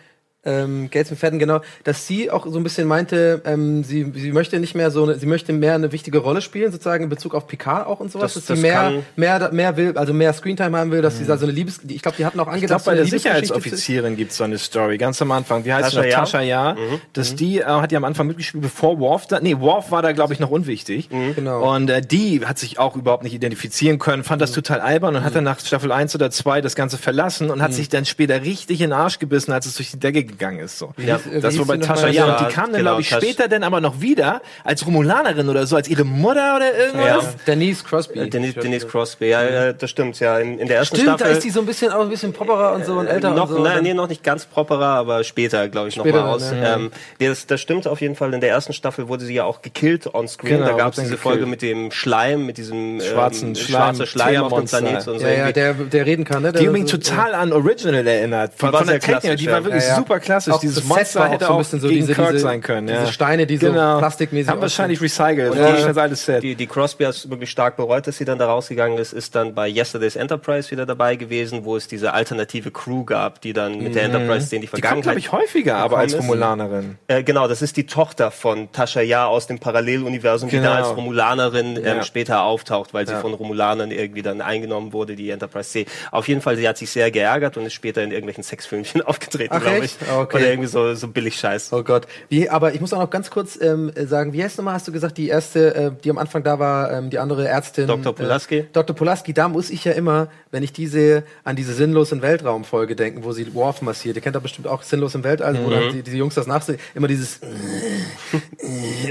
ähm, Gates McFadden, genau, dass sie auch so ein bisschen meinte, ähm, sie, sie möchte nicht mehr so, eine, sie möchte mehr eine wichtige Rolle spielen, sozusagen in Bezug auf Picard auch und sowas, Das- dass das sie mehr, mehr, mehr will, also mehr Screentime haben will, dass sie da so eine Liebes, ich glaube, die hatten auch Ich angedacht, glaube, bei so der Sicherheitsoffizierin gibt es so eine Story, ganz am Anfang. Wie heißt Tasha noch? Yar? Tascha Ja. Dass die äh, hat ja am Anfang mitgespielt, bevor Worf da. Nee, Worf war da, glaube ich, noch unwichtig. Genau. Und äh, die hat sich auch überhaupt nicht identifizieren können, fand das total albern und hat dann nach Staffel 1 oder 2 das Ganze verlassen und hat sich dann später richtig in den Arsch gebissen, als es durch die Decke gegangen ist. So. Ja, wie das war bei Tascha? Ja. Und die kam dann, genau, glaube ich, Tasch- später dann aber noch wieder als Romulanerin oder so, als ihre Mutter oder irgendwas. Ja. Denise Crosby. Äh, Denise, Denise Crosby, ja, das stimmt, ja. In, in der ersten Stimmt, da Staffel. ist die so ein bisschen auch ein bisschen popperer und so und älter noch, und so. nein, nee, noch nicht ganz properer, aber später, glaube ich, nochmal aus. ja. Ähm, das, das stimmt auf jeden Fall. In der ersten Staffel wurde sie ja auch gekillt on screen. Genau, da gab es diese gekillt. Folge mit dem Schleim, mit diesem Schwarzen ähm, Schleim, schwarzer Schleim auf dem Teermonster. Planet und so. ja, der, der reden kann, ne? Der Die übrigens total an Original erinnert. Von, der Technik, die war wirklich Ja, ja. super klassisch. Auch Dieses Monster war auch hätte so ein auch bisschen so gegen diese- Kirk diese- sein können. diese ja. Steine, die so genau. plastikmäßig Haben wahrscheinlich recycelt. Und Ja. die- Das altes Set. Die, die Crosby hat es wirklich stark bereut, dass sie dann da rausgegangen ist, ist dann bei Yesterday's Enterprise wieder dabei gewesen, wo es diese alternative Crew gab, die dann mit der Enterprise den die Die kommt, Vergangenheit glaube ich, häufiger, aber als. Romulanerin. Äh, genau, das ist die Tochter von Tasha Yar aus dem Paralleluniversum, die Genau. da als Romulanerin ähm, Ja. später auftaucht, weil sie von Romulanern irgendwie dann eingenommen wurde, die Enterprise C. Auf jeden Fall, sie hat sich sehr geärgert und ist später in irgendwelchen Sexfilmchen aufgetreten, glaube ich. Echt? Okay. Oder irgendwie so, so billig Scheiß. Oh Gott. Wie, aber ich muss auch noch ganz kurz ähm, sagen, wie heißt nochmal, hast du gesagt, die erste, äh, die am Anfang da war, ähm, die andere Ärztin. Dr. Pulaski? Äh, Dr. Pulaski, da muss ich ja immer, wenn ich die sehe, an diese Sinnlos im Weltraum-Folge denken, wo sie Worf massiert. Ihr kennt doch bestimmt auch Sinnlos im Weltall, wo Mhm. dann die, diese Jungs das nachsehen. Immer dieses,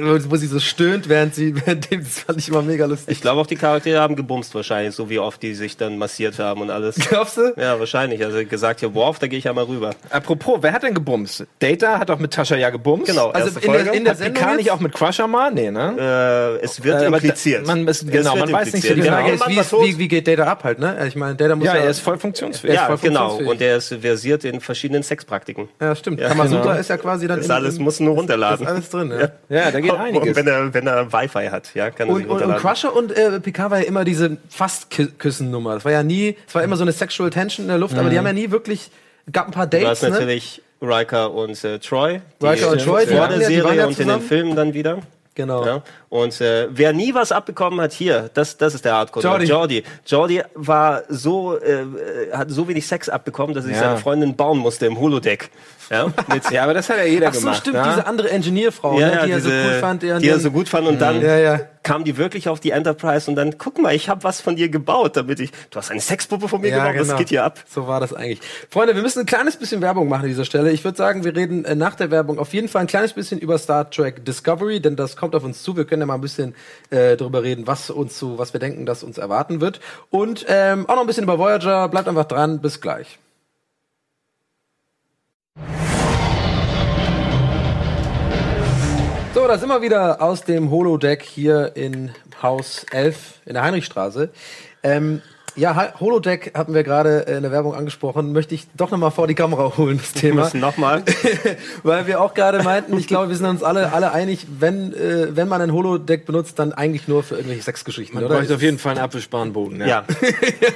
wo, wo sie so stöhnt, während sie, während dem, das fand ich immer mega lustig. Ich glaube auch, die Charaktere haben gebumst wahrscheinlich, so wie oft die sich dann massiert haben und alles. Glaubst du? Ja, wahrscheinlich. Also gesagt, hier, Worf, da gehe ich ja mal rüber. Apropos, wer hat denn gebumst? Data hat auch mit Tascha ja gebumst. Genau, Also in der, in der Hat Sendung nicht jetzt? auch mit Crusher mal? Nee, ne? äh, es wird Äh, impliziert. man ist- genau, man weiß nicht so impliziert. Genau. Frage ist, wie, ist, wie, wie geht Data ab halt, ne? Ich meine, Data muss Ja, ja, er ist voll funktionsfähig. ist Ja, voll genau. funktionsfähig. Und er ist versiert in verschiedenen Sexpraktiken. ja, stimmt. Ja, Kamasutra genau. ist ja quasi dann Das in- alles muss nur ist runterladen. alles drin, ja. Ja, da geht Und einiges. wenn er, wenn er Wi-Fi hat, ja, kann er Und, sich und, und runterladen. Crusher und äh, Picard war ja immer diese fast küssen nummer Das war ja nie, es war immer so eine Sexual Tension in der Luft, aber die haben ja nie wirklich, gab ein paar Du Dates, hast ne? natürlich Riker und äh, Troy. Riker und Troy, die vor der Serie ja und in den. Filmen dann wieder. Genau. Ja. Und äh, wer nie was abbekommen hat hier, das, das ist der Hardcore. Jordi. Jordi. Jordi war so, äh, hat so wenig Sex abbekommen, dass er sich Ja. seine Freundin bauen musste im Holodeck. Ja, mit, ja, aber das hat ja jeder Ach so, gemacht. stimmt, ne? diese andere Engineerfrau, ja, ne, ja, die er so diese- cool fand. Die, die er so gut fand und dann Ja, ja. kam die wirklich auf die Enterprise und dann, guck mal, ich habe was von dir gebaut, damit ich, du hast eine Sexpuppe von mir Ja, gebaut, was genau. geht hier ab? So war das eigentlich. Freunde, wir müssen ein kleines bisschen Werbung machen an dieser Stelle. Ich würde sagen, wir reden äh, nach der Werbung auf jeden Fall ein kleines bisschen über Star Trek Discovery, denn das kommt auf uns zu. Wir können ja mal ein bisschen äh, darüber reden, was uns so, was wir denken, dass uns erwarten wird. Und ähm, auch noch ein bisschen über Voyager. Bleibt einfach dran. Bis gleich. So, da sind wir wieder aus dem Holodeck hier in Haus 11 in der Heinrichstraße. Ähm, ja, Holodeck hatten wir gerade äh, in der Werbung angesprochen. Möchte ich doch nochmal vor die Kamera holen, das Wir Thema. müssen nochmal. Weil wir auch gerade meinten, ich glaube, wir sind uns alle, alle einig, wenn, äh, wenn man ein Holodeck benutzt, dann eigentlich nur für irgendwelche Sexgeschichten, Man oder? bräuchte auf jeden Fall einen abwischbaren Boden. Ja. Ja.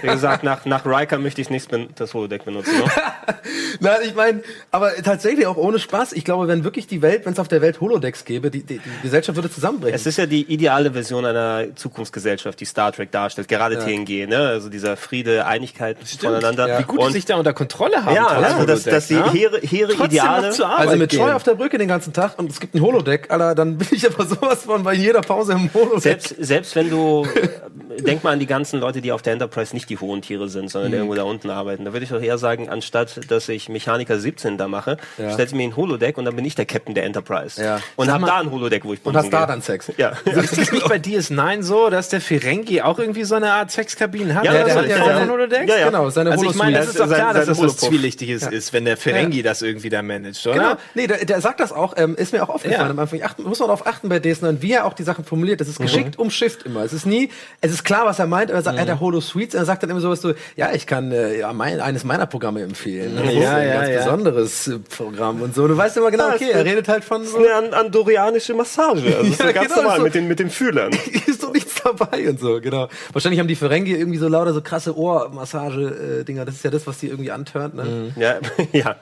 Wie gesagt, nach, nach Riker möchte ich nicht das Holodeck benutzen. Ne? Nein, ich meine, aber tatsächlich auch ohne Spaß. Ich glaube, wenn wirklich die Welt, wenn es auf der Welt Holodecks gäbe, die, die, die Gesellschaft würde zusammenbrechen. Es ist ja die ideale Version einer Zukunftsgesellschaft, die Star Trek darstellt, gerade TNG. Ne? Also so dieser Friede, Einigkeit voneinander. Ja. Wie gut und, die sich da unter Kontrolle haben. ja, also dass, Holodeck, dass die hehre, hehre Ideale. Also mit. Troy auf der Brücke den ganzen Tag und es gibt ein Holodeck, Alter, dann bin ich aber sowas von bei jeder Pause im Holodeck. Selbst, selbst wenn du, denk mal an die ganzen Leute, die auf der Enterprise nicht die hohen Tiere sind, sondern irgendwo da unten arbeiten. Da würde ich doch eher sagen, anstatt dass ich Mechaniker 17 da mache, Ja. stellst du mir ein Holodeck und dann bin ich der Captain der Enterprise. Ja. Und hab mal- da ein Holodeck, wo ich und hast da dann Sex. Ja. Ist das nicht bei DS9 so, dass der Ferengi auch irgendwie so eine Art Sexkabinen hat? Ja, oder der so hat ja- ja. von Holodecks? Ja, ja. Genau, seine Also ich meine, das ist doch klar, dass das was. Zwielichtiges ist, wenn der Ferengi das irgendwie da managt, oder? Genau. Nee, der, der sagt das auch, ähm, ist mir auch aufgefallen Ja. am Anfang. Achten, muss man darauf achten bei DS9, wie er auch die Sachen formuliert. Das ist geschickt umschifft immer. Es ist nie, es ist klar, was er meint, aber er sagt, er hat der Holo Suites, er sagt dann immer sowas so, ja, ich kann äh, ja, mein, eines meiner Programme empfehlen. Das ist Ja, ein ja, ganz ja. besonderes äh, Programm und so. Du weißt immer genau, Ja, okay, er ist- redet halt von so, Eine an- andorianische Massage. Also Ja, so ganz genau, normal mit, den, mit den Fühlern. ist doch nichts dabei und so, genau. Wahrscheinlich haben die Ferengi irgendwie so lauter so krasse Ohrmassage-Dinger. Das ist ja das, was die irgendwie antörnt, ne? Ja, ja.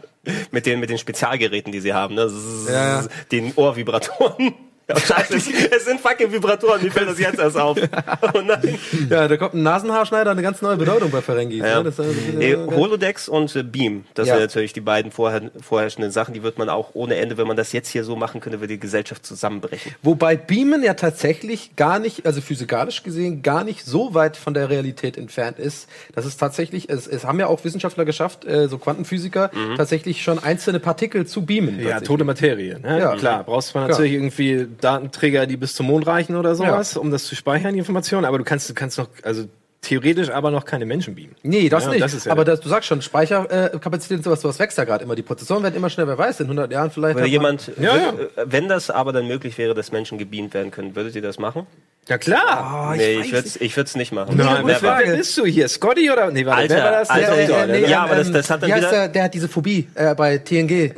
Mit den, mit den Spezialgeräten, die sie haben, ne? Ja, ja. Den Ohrvibratoren. Es, sind fucking Vibratoren, mir fällt das jetzt erst auf. Oh nein. Ja, da kommt ein Nasenhaarschneider eine ganz neue Bedeutung bei Ferengis. Ja. Ne? Das, äh, Nee, Holodecks und äh, Beam, das Ja. sind natürlich die beiden vorher, vorherrschenden Sachen, die wird man auch ohne Ende, wenn man das jetzt hier so machen könnte, würde die Gesellschaft zusammenbrechen. Wobei Beamen ja tatsächlich gar nicht, also physikalisch gesehen, gar nicht so weit von der Realität entfernt ist. Das ist tatsächlich, es, es haben ja auch Wissenschaftler geschafft, äh, so Quantenphysiker, tatsächlich schon einzelne Partikel zu beamen. Ja, tote Materie. Ne? Ja. Klar, brauchst zwar natürlich irgendwie Datenträger, die bis zum Mond reichen oder sowas, um das zu speichern, die Informationen, aber du kannst, du kannst noch, also theoretisch aber noch keine Menschen beamen. Nee, das Ja, nicht. das ist ja aber das, du sagst schon, Speicherkapazität und sowas, sowas wächst ja gerade immer. Die Prozessoren werden immer schneller. Wer weiß, in 100 Jahren vielleicht. Wenn jemand, Ja, ja. äh, wenn das aber dann möglich wäre, dass Menschen gebeamt werden können, würdet ihr das machen? Ja klar. Oh, ich nee, ich würde es ich würd's nicht machen. Nein, wer, Never. wer bist du hier? Scotty oder? Nee, warte, Alter, wer war das? Alter, Der äh, Doktor, nee, der- ja, aber das- das hat dann wie heißt wieder- der, der hat diese Phobie äh, bei TNG. Äh,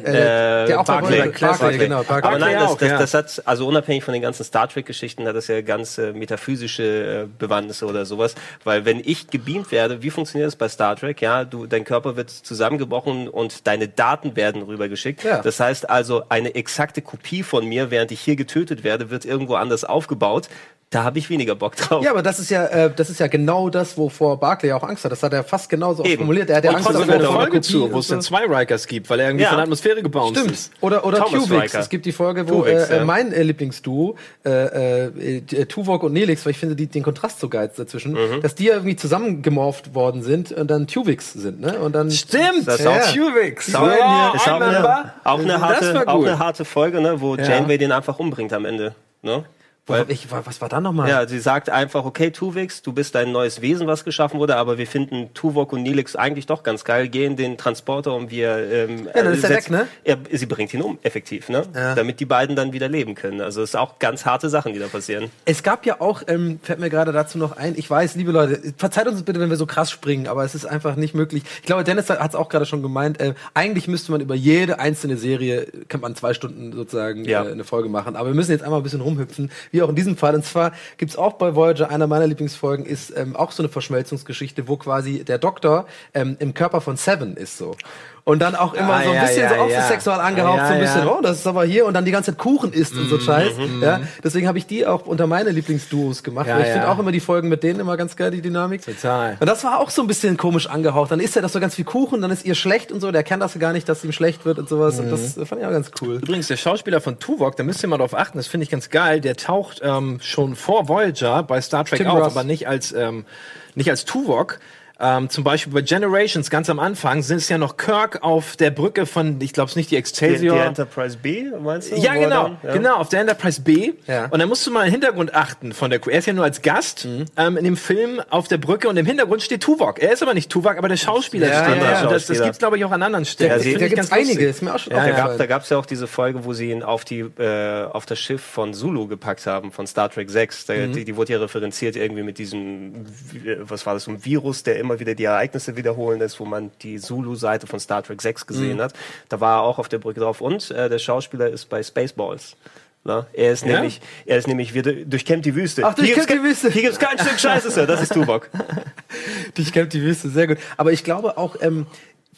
der auch bei Barclay. Barclay, Barclay, genau. Barclay. Aber nein, Barclay das, das, ja. das hat, also unabhängig von den ganzen Star Trek-Geschichten, hat das ja ganz äh, metaphysische äh, Bewandtnisse oder sowas. Weil wenn ich gebeamt werde, wie funktioniert das bei Star Trek? Ja, du, dein Körper wird zusammengebrochen und deine Daten werden rübergeschickt. Ja. Das heißt also, eine exakte Kopie von mir, während ich hier getötet werde, wird irgendwo anders aufgebaut. Da habe ich weniger Bock drauf. Ja, aber das ist ja, äh, das ist ja genau das, wovor Barclay auch Angst hat. Das hat er fast genauso auch Eben. formuliert. Er hat ja Angst trotzdem vor eine Folge zu, wo es dann zwei Rikers gibt, weil er irgendwie Ja. von der Atmosphäre gebounced Stimmt. ist. Oder, oder Thomas. Riker. Es gibt die Folge, wo Tuvix, äh, ja. mein äh, Lieblingsduo, äh, äh, äh, Tuvok und Nelix, weil ich finde die, den Kontrast so geil dazwischen, Mhm. dass die ja irgendwie zusammengemorpht worden sind und dann Tuvix sind, ne? Und dann Stimmt, Das ist Ja. auch- Tuvix. Ja, ist auch, eine, auch, eine Das harte, auch eine harte Folge, ne, wo Ja. Janeway den einfach umbringt am Ende. Ne? Hab ich, was war da nochmal? Ja, sie sagt einfach, okay, Tuvix, du bist ein neues Wesen, was geschaffen wurde, aber wir finden Tuvok und Nilix eigentlich doch ganz geil, gehen den Transporter und wir... Ähm, Ja, dann ist er weg, ne? Er, sie bringt ihn um, effektiv, ne? Ja. Damit die beiden dann wieder leben können. Also es ist auch ganz harte Sachen, die da passieren. Es gab ja auch, ähm, fällt mir gerade dazu noch ein, ich weiß, liebe Leute, verzeiht uns bitte, wenn wir so krass springen, aber es ist einfach nicht möglich. Ich glaube, Dennis hat es auch gerade schon gemeint, äh, eigentlich müsste man über jede einzelne Serie, kann man zwei Stunden sozusagen Ja. äh, eine Folge machen, aber wir müssen jetzt einmal ein bisschen rumhüpfen, wie auch in diesem Fall. Und zwar gibt's auch bei Voyager, einer meiner Lieblingsfolgen ist ähm, auch so eine Verschmelzungsgeschichte, wo quasi der Doktor ähm, im Körper von Seven ist so. Und dann auch immer Ah, so ein ja, bisschen ja, so auch ja. angehaucht, so ein bisschen, oh, das ist aber hier und dann die ganze Zeit Kuchen isst und so Scheiß. Ja, deswegen habe ich die auch unter meine Lieblingsduos gemacht. Ja, ich finde auch immer die Folgen mit denen immer ganz geil, die Dynamik. Total. Und das war auch so ein bisschen komisch angehaucht. Dann isst er das so ganz viel Kuchen, dann ist ihr schlecht und so. Der kennt das gar nicht, dass ihm schlecht wird und sowas. Und das fand ich auch ganz cool. Übrigens, der Schauspieler von Tuvok, da müsst ihr mal drauf achten, das finde ich ganz geil, der taucht ähm, schon vor Voyager bei Star Trek Tim auf, Ross. aber nicht als, ähm, nicht als Tuvok. Ähm, zum Beispiel bei Generations ganz am Anfang sind es ja noch Kirk auf der Brücke von, ich glaube es nicht die Die, Excelsior. die Enterprise B, meinst du? Ja, Wo er genau, dann- ja. genau, auf der Enterprise B. Ja. Und dann musst du mal im Hintergrund achten von der Crew. Er ist ja nur als Gast Mhm. ähm, in dem Film auf der Brücke und im Hintergrund steht Tuvok. Er ist aber nicht Tuvok, aber der Schauspieler Ja, steht ja, da. ja. Und Das, das gibt's glaube ich auch an anderen Stellen. Das find da gibt's einige, ist mir auch schon Ja, Da, aufgefallen. gab, da gab's ja auch diese Folge, wo sie ihn auf die äh, auf das Schiff von Zulu gepackt haben von Star Trek 6. Da, Mhm. die, die wurde ja referenziert irgendwie mit diesem äh, was war das so ein Virus, der immer wieder die Ereignisse wiederholen lässt, wo man die Zulu-Seite von Star Trek 6 gesehen Mhm. hat. Da war er auch auf der Brücke drauf und äh, der Schauspieler ist bei Spaceballs. Na, er ist Ja? nämlich, er ist nämlich wieder durchkämmt die Wüste. Ach, durchkämmt die Wüste. Hier gibt's kein Stück Scheiße, Sir. Das ist Tuvok. Kennt die Wüste sehr gut. Aber ich glaube auch, ähm,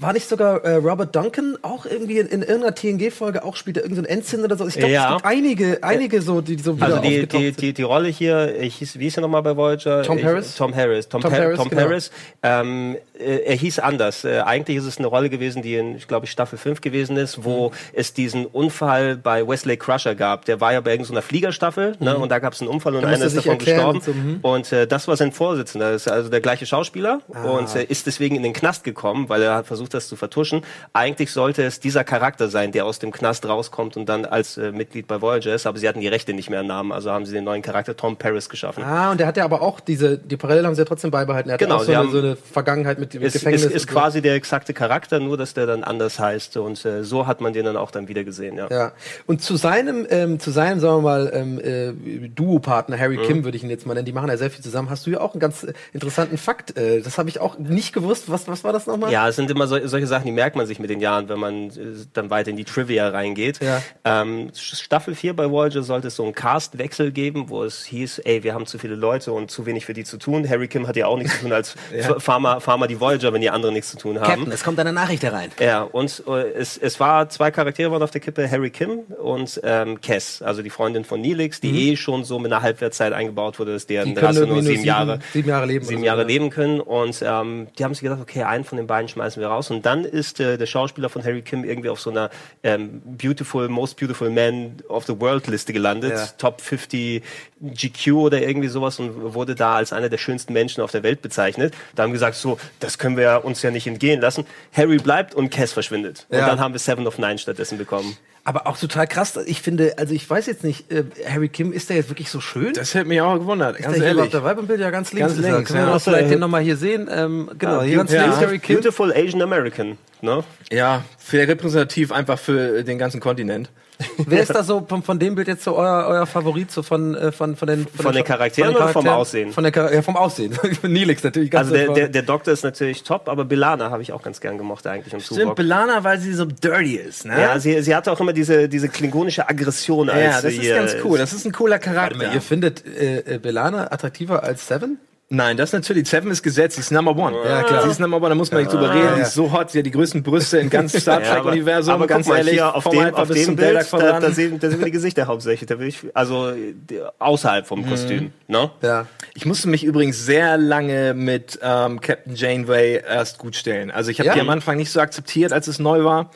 war nicht sogar äh, Robert Duncan auch irgendwie in, in irgendeiner TNG-Folge auch spielt er irgendein so Ensign oder so? Ich glaube, Ja. es gibt einige, einige so, die so wieder Also die, die, sind. die, die Rolle hier, ich hieß, wie hieß er nochmal bei Voyager? Tom ich, Harris? Tom Harris. Tom, Tom Harris. Tom genau. Harris. Ähm, äh, er hieß anders. Äh, eigentlich ist es eine Rolle gewesen, die in, ich glaube, Staffel 5 gewesen ist, wo Mhm. es diesen Unfall bei Wesley Crusher gab. Der war ja bei irgendeiner Fliegerstaffel, ne? und da gab es einen Unfall und Da einer ist davon gestorben. und so, mhm. Und äh, das war sein Vorsitzender, das ist also der gleiche Schauspieler Ah. und äh, ist deswegen in den Knast gekommen, weil er hat versucht, das zu vertuschen. Eigentlich sollte es dieser Charakter sein, der aus dem Knast rauskommt und dann als äh, Mitglied bei Voyager ist, aber sie hatten die Rechte nicht mehr im Namen, also haben sie den neuen Charakter Tom Paris geschaffen. Ah, und der hat ja aber auch diese, die Parallelen haben sie ja trotzdem beibehalten. Er hat Genau, auch so eine, haben- so eine Vergangenheit mit, mit Ist, Gefängnis. ist, ist so. quasi der exakte Charakter, nur dass der dann anders heißt und äh, so hat man den dann auch dann wieder gesehen, ja. Ja. Und zu seinem, ähm, zu seinem, sagen wir mal, ähm, äh, Duo-Partner Harry Mhm. Kim würde ich ihn jetzt mal nennen. Die machen ja sehr viel zusammen. Hast du ja auch einen ganz äh, interessanten Fakt. Äh, das habe ich auch nicht gewusst. Was, was war das nochmal? Ja, es sind immer so, solche Sachen, die merkt man sich mit den Jahren, wenn man äh, dann weiter in die Trivia reingeht. Ja. Ähm, Staffel 4 bei Voyager sollte es so einen Castwechsel geben, wo es hieß, ey, wir haben zu viele Leute und zu wenig für die zu tun. Harry Kim hat ja auch nichts zu tun als Farmer, Farmer die Voyager, wenn die anderen nichts zu tun haben. Captain, es kommt eine Nachricht herein. Ja, und äh, es, es war zwei Charaktere waren auf der Kippe, Harry Kim und ähm, Cass, also die Freundin von Neelix, die eh schon so mit einer Halbwertszeit eingebaut wurde, dass deren Mhm. Rasse nur nur sieben Jahre, sieben Jahre leben sieben so, Jahre ja. leben können. Und ähm, die haben sich gedacht, okay, einen von den beiden schmeißen wir raus. Und dann ist äh, der Schauspieler von Harry Kim irgendwie auf so einer ähm, Beautiful, Most Beautiful Man of the World Liste gelandet, Ja. Top 50 GQ oder irgendwie sowas und wurde da als einer der schönsten Menschen auf der Welt bezeichnet. Da haben wir gesagt, so, das können wir uns ja nicht entgehen lassen. Harry bleibt und Cass verschwindet. Und Ja. dann haben wir Seven of Nine stattdessen bekommen. Aber auch total krass. Ich finde, also ich weiß jetzt nicht, äh, Harry Kim, ist der jetzt wirklich so schön? Das hätte mich auch gewundert, ist ganz der hier ehrlich. überhaupt dabei beim Bild? Ja, ganz links. Ganz ist er. links, Können wir ja. vielleicht den nochmal hier sehen? Ähm, genau, hier ganz ja. links Harry Kim. Beautiful Asian American. Ne? Ja, sehr repräsentativ einfach für den ganzen Kontinent. Wer ist da so von, von dem Bild jetzt so euer, euer Favorit so von, äh, von, von den Von den Charakteren oder vom Aussehen? Von der, Char- ja, vom Aussehen. Neelix natürlich ganz Also der, der, der Doktor ist natürlich top, aber Belana habe ich auch ganz gern gemocht eigentlich im Stimmt, Tuvok. Belana, weil sie so dirty ist, ne? Ja, sie, sie hatte auch immer diese, diese klingonische Aggression als ja das ist ganz cool. Das ist ein cooler Charakter. Mal, ihr findet äh, äh, Belana attraktiver als Seven? Nein, das natürlich. Seven ist gesetzt. Sie ist Number One. Ja, klar. Sie ist Number One, da muss man nicht drüber reden. Die ist so hot. Sie hat die größten Brüste im ganzen Star Trek-Universum. aber ganz ehrlich, hier auf dem, auf dem Bild, da, da, sehen, da sind wir die Gesichter hauptsächlich. Da will ich, also außerhalb vom Kostüm. Ne? Ja. Ich musste mich übrigens sehr lange mit ähm, Captain Janeway erst gut stellen. Also ich habe die am Anfang nicht so akzeptiert, als es neu war.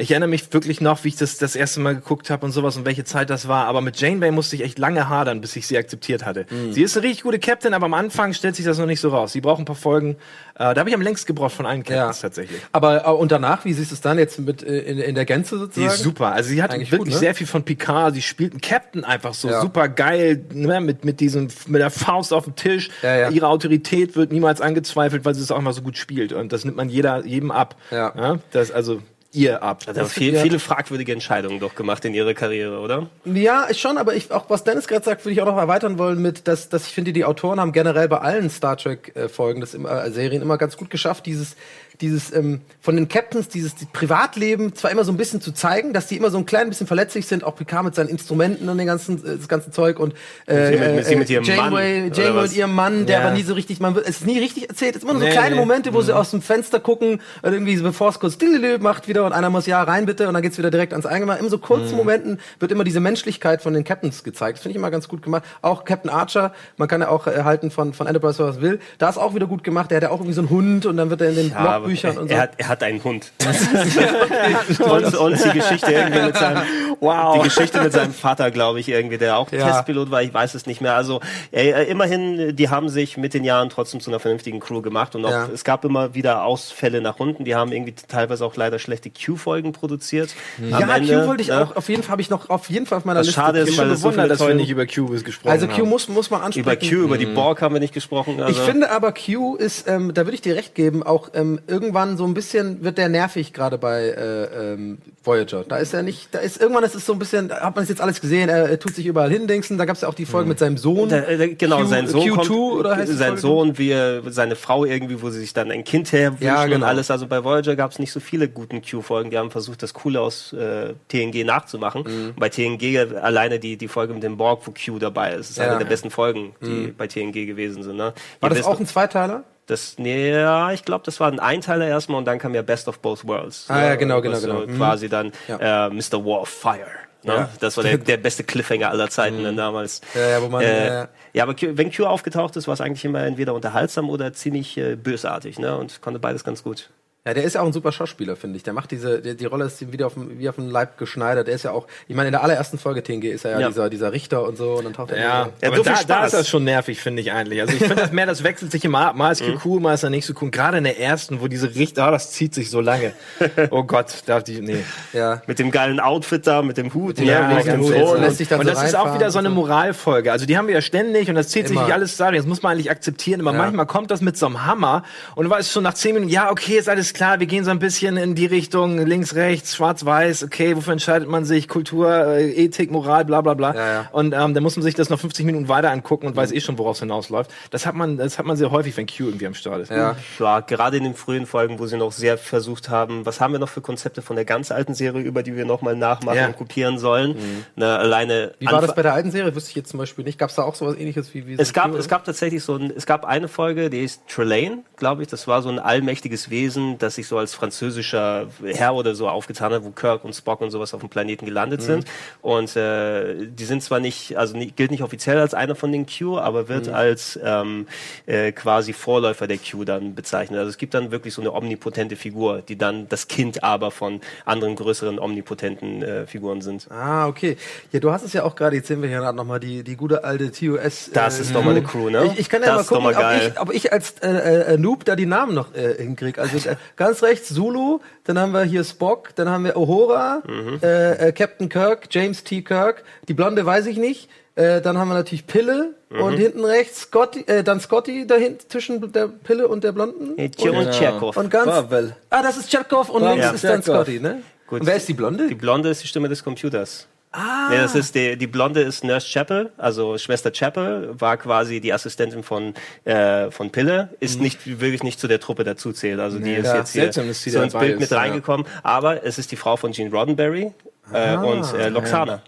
Ich erinnere mich wirklich noch, wie ich das das erste Mal geguckt habe und sowas und welche Zeit das war. Aber mit Janeway musste ich echt lange hadern, bis ich sie akzeptiert hatte. Mhm. Sie ist eine richtig gute Captain, aber am Anfang stellt sich das noch nicht so raus. Sie braucht ein paar Folgen. Äh, da habe ich am längst gebraucht von allen Captains tatsächlich. Aber äh, und danach, wie siehst du es dann jetzt mit äh, in, in der Gänze sozusagen? ist super. Also sie hat Eigentlich wirklich gut, ne? sehr viel von Picard. Sie spielt einen Captain einfach so Ja. super geil, ne, mit, mit diesem, mit der Faust auf dem Tisch. Ja, ja. Ihre Autorität wird niemals angezweifelt, weil sie es auch immer so gut spielt. Und das nimmt man jeder, jedem ab. Ja. Das, also ihr ab. Also viel, ja. viele fragwürdige Entscheidungen doch gemacht in ihrer Karriere, oder? Ja, schon, aber ich, auch was Dennis gerade sagt, würde ich auch noch erweitern wollen mit, dass, dass ich finde, die Autoren haben generell bei allen Star Trek äh, Folgen, das immer, äh, Serien immer ganz gut geschafft, dieses, dieses ähm, von den Captains, dieses die Privatleben zwar immer so ein bisschen zu zeigen, dass die immer so ein klein bisschen verletzlich sind, auch Picard mit seinen Instrumenten und den ganzen, äh, das ganze Zeug und äh, Sie mit- mit- sie mit ihrem Janeway, Mann, Janeway mit ihrem Mann, der Ja. aber nie so richtig, man wird, es ist nie richtig erzählt, es ist immer nur so Nee, kleine nee. Momente, wo sie aus dem Fenster gucken und irgendwie so, bevor es kurz macht wieder und einer muss ja rein bitte und dann geht's wieder direkt ans Eingemacht. In so kurzen Momenten wird immer diese Menschlichkeit von den Captains gezeigt. Das finde ich immer ganz gut gemacht. Auch Captain Archer, man kann ja auch erhalten von, von Enterprise, was will. Da ist auch wieder gut gemacht. Der hat ja auch irgendwie so einen Hund und dann wird er in den aber Logbüchern er, und so. er, hat, er hat einen Hund. und, und die Geschichte irgendwie mit seinem, die Geschichte mit seinem Vater, glaube ich, irgendwie, der auch Ja. Testpilot war, ich weiß es nicht mehr. Also äh, immerhin, die haben sich mit den Jahren trotzdem zu einer vernünftigen Crew gemacht und auch, Ja. es gab immer wieder Ausfälle nach unten. Die haben irgendwie teilweise auch leider schlechte Q-Folgen produziert. Am ja, Ende, Q wollte ich ne? auch, auf jeden Fall habe ich noch auf jeden Fall auf meiner Was Liste. schade ist, Q. weil es so viele dass wir nicht über Cubis gesprochen also Q haben. muss, muss man ansprechen. Über Q, über die Borg haben wir nicht gesprochen. Also. Ich finde aber Q ist, ähm, da würde ich dir recht geben, auch ähm, irgendwann so ein bisschen wird der nervig gerade bei äh, ähm, Voyager. Da ist er nicht, da ist irgendwann ist es so ein bisschen, hat man es jetzt alles gesehen, er, er tut sich überall hindingsen. Da gab es ja auch die Folge mit seinem Sohn. Da, äh, genau, Q- sein Sohn Q2 kommt, oder heißt sein? Sohn, wie er, seine Frau irgendwie, wo sie sich dann ein Kind herwünschen Ja, genau. und alles. Also bei Voyager gab es nicht so viele guten Q-Folgen. Die haben versucht, das Coole aus äh, TNG nachzumachen. Mhm. Bei TNG alleine die, die Folge mit dem Borg, wo Q dabei ist, ist Ja. eine der besten Folgen, die bei TNG gewesen sind. Ne? War Ihr das wisst auch ein Zweiteiler? Das, ja, ich glaube, das war ein Einteiler erstmal und dann kam ja Best of Both Worlds. Ah, ja, genau, genau, was so genau. Mhm. Quasi dann Ja. äh, Mr. War of Fire. Ne? Ja. Das war der, der beste Cliffhanger aller Zeiten dann damals. Mhm. Ja, ja, wo man, äh, ja. ja, aber wenn Q aufgetaucht ist, war es eigentlich immer entweder unterhaltsam oder ziemlich äh, bösartig, ne? Und konnte beides ganz gut. Ja, der ist ja auch ein super Schauspieler, finde ich. Der macht diese, die, die Rolle ist ihm wieder auf dem, wie auf den Leib geschneidert. Der ist ja auch, ich meine, in der allerersten Folge TNG ist er ja, Ja. Dieser, dieser Richter und so und dann taucht er Ja, wieder- Ja, aber so viel da, da Spaß. ist das schon nervig, finde ich eigentlich. Also ich finde das mehr, das wechselt sich immer ab. Mal ist cool, mal ist er nicht so cool. Gerade in der ersten, wo diese Richter, ah, das zieht sich so lange. Oh Gott, darf die, nee. ja. Mit dem geilen Outfit da, mit dem Hut. Ja, ne? ganz Hut, seltsam. und lässt sich dann und so das ist auch wieder so eine. Moralfolge. Also die haben wir ja ständig und das zieht sich Immer. nicht alles da. Das muss man eigentlich akzeptieren. Aber manchmal kommt das mit so einem Hammer und du weißt schon nach zehn Minuten, ja, okay, ist alles klar, wir gehen so ein bisschen in die Richtung links, rechts, schwarz, weiß, okay, wofür entscheidet man sich? Kultur, äh, Ethik, Moral, bla bla bla. Ja, ja. Und ähm, dann muss man sich das noch 50 Minuten weiter angucken und weiß eh schon, worauf es hinausläuft. Das hat man, das hat man sehr häufig, wenn Q irgendwie am Start ist. Ja. Ja, gerade in den frühen Folgen, wo sie noch sehr versucht haben, was haben wir noch für Konzepte von der ganz alten Serie, über die wir nochmal nachmachen Ja. und kopieren sollen. Ne, alleine Wie war das bei der alten Serie? Wüsste ich jetzt zum Beispiel nicht. Gab es da auch sowas ähnliches wie, wie so es gab, Q, es gab tatsächlich so ein, es gab eine Folge, die ist Trelane, glaube ich. Das war so ein allmächtiges Wesen, das sich so als französischer Herr oder so aufgetan hat, wo Kirk und Spock und sowas auf dem Planeten gelandet sind. Und äh, die sind zwar nicht, also nicht, gilt nicht offiziell als einer von den Q, aber wird als ähm, äh, quasi Vorläufer der Q dann bezeichnet. Also es gibt dann wirklich so eine omnipotente Figur, die dann das Kind aber von anderen größeren omnipotenten äh, Figuren sind. Ah, okay. Ja, du hast es ja auch gerade, jetzt sehen wir hier gerade nochmal die, die gute alte TOS. Das ist doch mal eine Crew, ne? Ich, ich kann ja Das mal gucken, ob, ich, ob ich als äh, äh, Noob da die Namen noch äh, hinkriege. Also äh, ganz rechts Zulu, dann haben wir hier Spock, dann haben wir Uhura, Mhm. äh, äh, Captain Kirk, James T. Kirk, die Blonde weiß ich nicht. Äh, dann haben wir natürlich Pille Mhm. und hinten rechts Scotty, äh, dann Scotty dahinter zwischen der Pille und der Blonden. Äh, Tjomon Tcherkov. Und ganz. Pavel. Ah, das ist Tcherkov und links Ja. ist dann. Scotty, ne? Gut. Und wer ist die Blonde? Die Blonde ist die Stimme des Computers. Ah. Nee, das ist die, die Blonde ist Nurse Chapel, also Schwester Chapel, war quasi die Assistentin von, äh, von Pille, ist nicht, wirklich nicht zu der Truppe dazuzählt. Also die ist Ja, jetzt hier seltsam, so ins Bild mit ist, ja. reingekommen. Aber es ist die Frau von Gene Roddenberry äh, und äh, Loxana.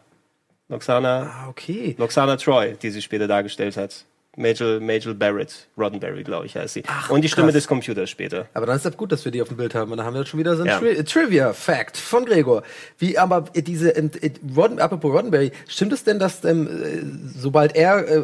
Loxana, Ah, okay. Loxana Troy, die sie später dargestellt hat. Major, Major Barrett, Roddenberry, glaube ich, heißt sie. und die Stimme krass. des Computers später. Aber dann ist das gut, dass wir die auf dem Bild haben. Und dann haben wir schon wieder so ein Ja. Tri Trivia-Fact von Gregor. Wie aber diese, äh, äh, Rodden, apropos Roddenberry, stimmt es denn, dass ähm, äh, sobald er äh,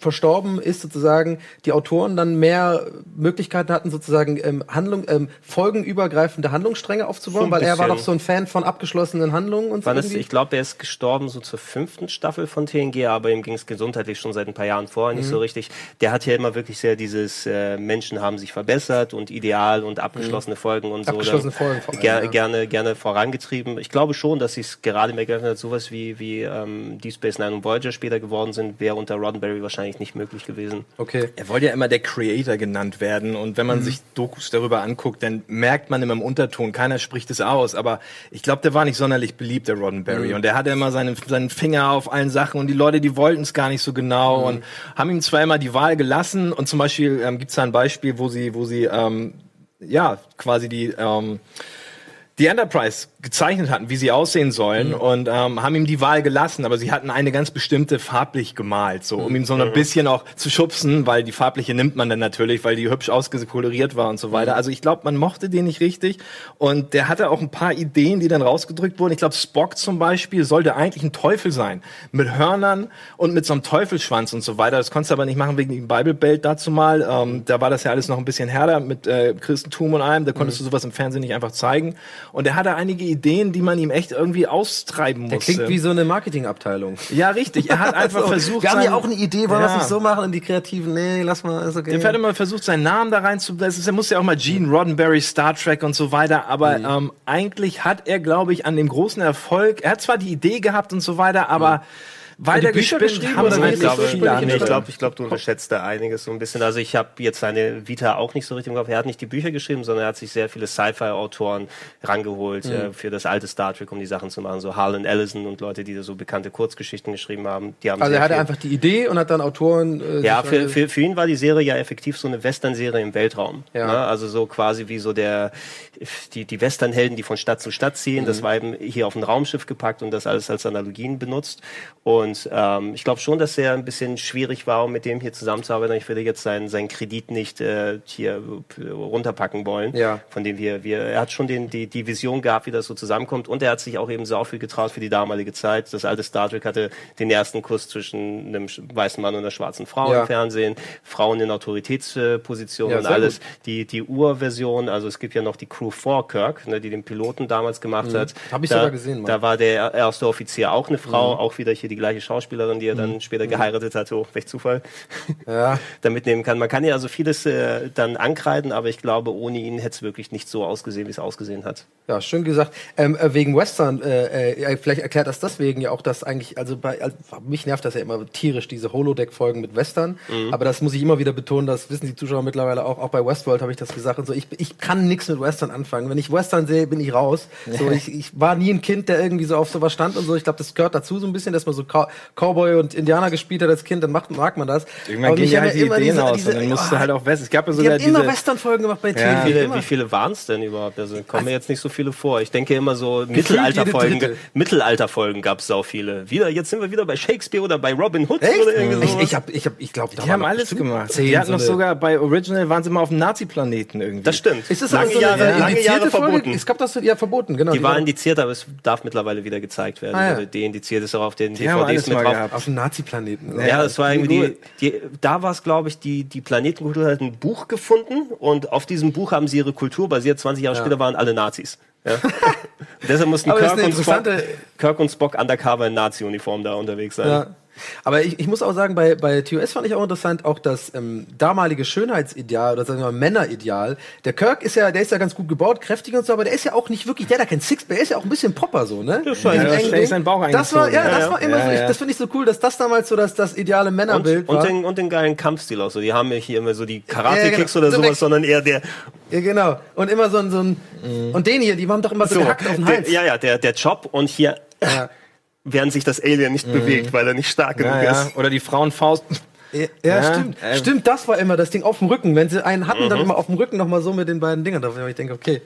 verstorben ist, sozusagen, die Autoren dann mehr Möglichkeiten hatten, sozusagen ähm, Handlung, ähm, folgenübergreifende Handlungsstränge aufzubauen? So weil er war doch so ein Fan von abgeschlossenen Handlungen und so. Ist, ich glaube, er ist gestorben so zur fünften Staffel von TNG, aber ihm ging es gesundheitlich schon seit ein paar Jahren vorher nicht so Mhm. richtig. Der hat ja immer wirklich sehr dieses äh, Menschen haben sich verbessert und ideal und abgeschlossene Folgen und so. Mhm. Abgeschlossene dann Folgen vor allem, ger ja. gerne, gerne vorangetrieben. Ich glaube schon, dass sie es gerade mehr geöffnet hat, sowas wie, wie ähm, Deep Space Nine und Voyager später geworden sind, wäre unter Roddenberry wahrscheinlich nicht möglich gewesen. Okay. Er wollte ja immer der Creator genannt werden. Und wenn man sich Dokus darüber anguckt, dann merkt man immer im Unterton, keiner spricht es aus, aber ich glaube, der war nicht sonderlich beliebt, der Roddenberry. Und der hatte immer seinen, seinen Finger auf allen Sachen. Und die Leute, die wollten es gar nicht so genau. Und haben ihm zwar immer die Wahl gelassen. Und zum Beispiel ähm, gibt es da ein Beispiel, wo sie, wo sie ähm, ja quasi die ähm, die Enterprise gezeichnet hatten, wie sie aussehen sollen und ähm, haben ihm die Wahl gelassen, aber sie hatten eine ganz bestimmte farblich gemalt, so um ihn so ein bisschen auch zu schubsen, weil die farbliche nimmt man dann natürlich, weil die hübsch ausgekoloriert war und so weiter. Also ich glaube, man mochte den nicht richtig und der hatte auch ein paar Ideen, die dann rausgedrückt wurden. Ich glaube, Spock zum Beispiel sollte eigentlich ein Teufel sein mit Hörnern und mit so einem Teufelsschwanz und so weiter. Das konntest du aber nicht machen wegen dem Bible Belt dazu mal. Ähm, da war das ja alles noch ein bisschen härter mit äh, Christentum und allem. Da konntest du sowas im Fernsehen nicht einfach zeigen. Und er hatte einige Ideen, die man ihm echt irgendwie austreiben Der musste. klingt wie so eine Marketingabteilung. ja, richtig. Er hat einfach So, versucht. Wir haben ja auch eine Idee, wollen wir es Ja. nicht so machen? Und die Kreativen, nee, lass mal, ist okay. Der hat immer versucht, seinen Namen da reinzublasen. Er musste ja auch mal Gene Roddenberry, Star Trek und so weiter. Aber Mhm. ähm, eigentlich hat er, glaube ich, an dem großen Erfolg, er hat zwar die Idee gehabt und so weiter, aber Mhm. Bücher gespinnt geschrieben haben oder sie nicht ist so viele. Nee, ich glaube, ich glaub, du unterschätzt da einiges so ein bisschen. Also ich habe jetzt seine Vita auch nicht so richtig im Kopf. Er hat nicht die Bücher geschrieben, sondern er hat sich sehr viele Sci-Fi-Autoren rangeholt Mhm. äh, für das alte Star Trek, um die Sachen zu machen. So Harlan Ellison und Leute, die da so bekannte Kurzgeschichten geschrieben haben. Die haben Also er hatte viel- einfach die Idee und hat dann Autoren. Äh, ja, für, für, für ihn war die Serie ja effektiv so eine Western-Serie im Weltraum. Ja. Ne? Also so quasi wie so der die, die Western-Helden, die von Stadt zu Stadt ziehen. Mhm. Das war eben hier auf ein Raumschiff gepackt und das alles als Analogien benutzt. Und Und ähm, ich glaube schon, dass er ein bisschen schwierig war, um mit dem hier zusammenzuarbeiten. Ich würde jetzt seinen, seinen Kredit nicht äh, hier runterpacken wollen. Ja. Von dem wir, wir, er hat schon den, die, die Vision gehabt, wie das so zusammenkommt. Und er hat sich auch eben so viel getraut für die damalige Zeit. Das alte Star Trek hatte den ersten Kuss zwischen einem weißen Mann und einer schwarzen Frau Ja. im Fernsehen, Frauen in Autoritätspositionen Ja, und alles. gut. Die, die Urversion, also es gibt ja noch die Crew 4 Kirk, ne, die den Piloten damals gemacht hat. Mhm. Hab ich da, sogar gesehen, Mann. Da war der erste Offizier auch eine Frau, Mhm. auch wieder hier die gleiche Schauspielerin, die er dann später geheiratet hat. Oh, welch Zufall. Ja. da mitnehmen kann. Man kann ja also vieles äh, dann ankreiden, aber ich glaube, ohne ihn hätte es wirklich nicht so ausgesehen, wie es ausgesehen hat. Ja, schön gesagt. Ähm, äh, wegen Western, äh, äh, vielleicht erklärt das deswegen ja auch, dass eigentlich, also bei, also mich nervt das ja immer tierisch, diese Holodeck-Folgen mit Western. Mhm. Aber das muss ich immer wieder betonen, das wissen die Zuschauer mittlerweile auch. Auch bei Westworld habe ich das gesagt und so. Ich, ich kann nichts mit Western anfangen. Wenn ich Western sehe, bin ich raus. So, ich, ich war nie ein Kind, der irgendwie so auf sowas stand und so. Ich glaube, das gehört dazu so ein bisschen, dass man so Cow Cowboy und Indianer gespielt hat als Kind, dann macht, mag man das. Irgendwann gehen ja halt die immer Ideen diese- aus diese- und dann musst du halt auch West. Es gab ja Die sogar haben immer. Western-Folgen gemacht bei TV. Ja. Wie viele, wie viele waren es denn überhaupt? Also kommen mir jetzt nicht so viele vor. Ich denke immer so Mittelalterfolgen. Mittelalterfolgen gab es sau viele. Wieder, jetzt sind wir wieder bei Shakespeare oder bei Robin Hood Echt? oder irgendwie Ich, ich hab, ich hab, ich glaube, Die haben alles gemacht. die hatten noch sogar bei Original waren sie mal auf dem Nazi-Planeten irgendwie. das stimmt. Ist das lange so Jahre, lange Jahre Folge? verboten. Es gab das ja verboten, genau. Die war war indiziert, aber es darf mittlerweile wieder gezeigt werden. Ah, ja. Oder deindiziert ist auch auf den Die haben alles mal drauf. gehabt. auf dem Nazi-Planeten. oder? Ja, das war irgendwie die, die da war es, glaube ich, die, die Planetenkultur hat ein Buch gefunden und auf diesem Buch haben sie ihre Kultur basiert. 20 Jahre später waren alle Nazis. Ja. Deshalb mussten Kirk und, Spock, Kirk und Spock undercover in Nazi-Uniform da unterwegs sein. Ja. Aber ich, ich muss auch sagen, bei, bei TOS fand ich auch interessant, auch das ähm, damalige Schönheitsideal oder sagen wir mal Männerideal. Der Kirk ist ja, der ist ja ganz gut gebaut, kräftig und so, aber der ist ja auch nicht wirklich, der hat ja kein Sixpack, der ist ja auch ein bisschen Popper so, ne? Das war ja, Bauch Das war, ja, eingezogen. das Ja, war immer ja, so, ich, das finde ich so cool, dass das damals so das, das ideale Und, Männerbild und, war. den, und den geilen Kampfstil auch so. Die haben ja hier immer so die Karate-Kicks genau. oder So sowas, sondern eher der, ja, genau. Und immer so ein, so ein, und den hier, die haben doch immer so, so, gehackt auf den der, Hals. ja, ja, der, der Job und hier, Ja. Während sich das Alien nicht bewegt, weil er nicht stark genug ja, ja. ist. Oder die Frauenfaust. Ja, ja, Ja, stimmt. ähm. stimmt, das war immer das Ding auf dem Rücken. Wenn sie einen hatten, Mhm. dann immer auf dem Rücken noch mal so mit den beiden Dingern drauf. Ich denke, okay.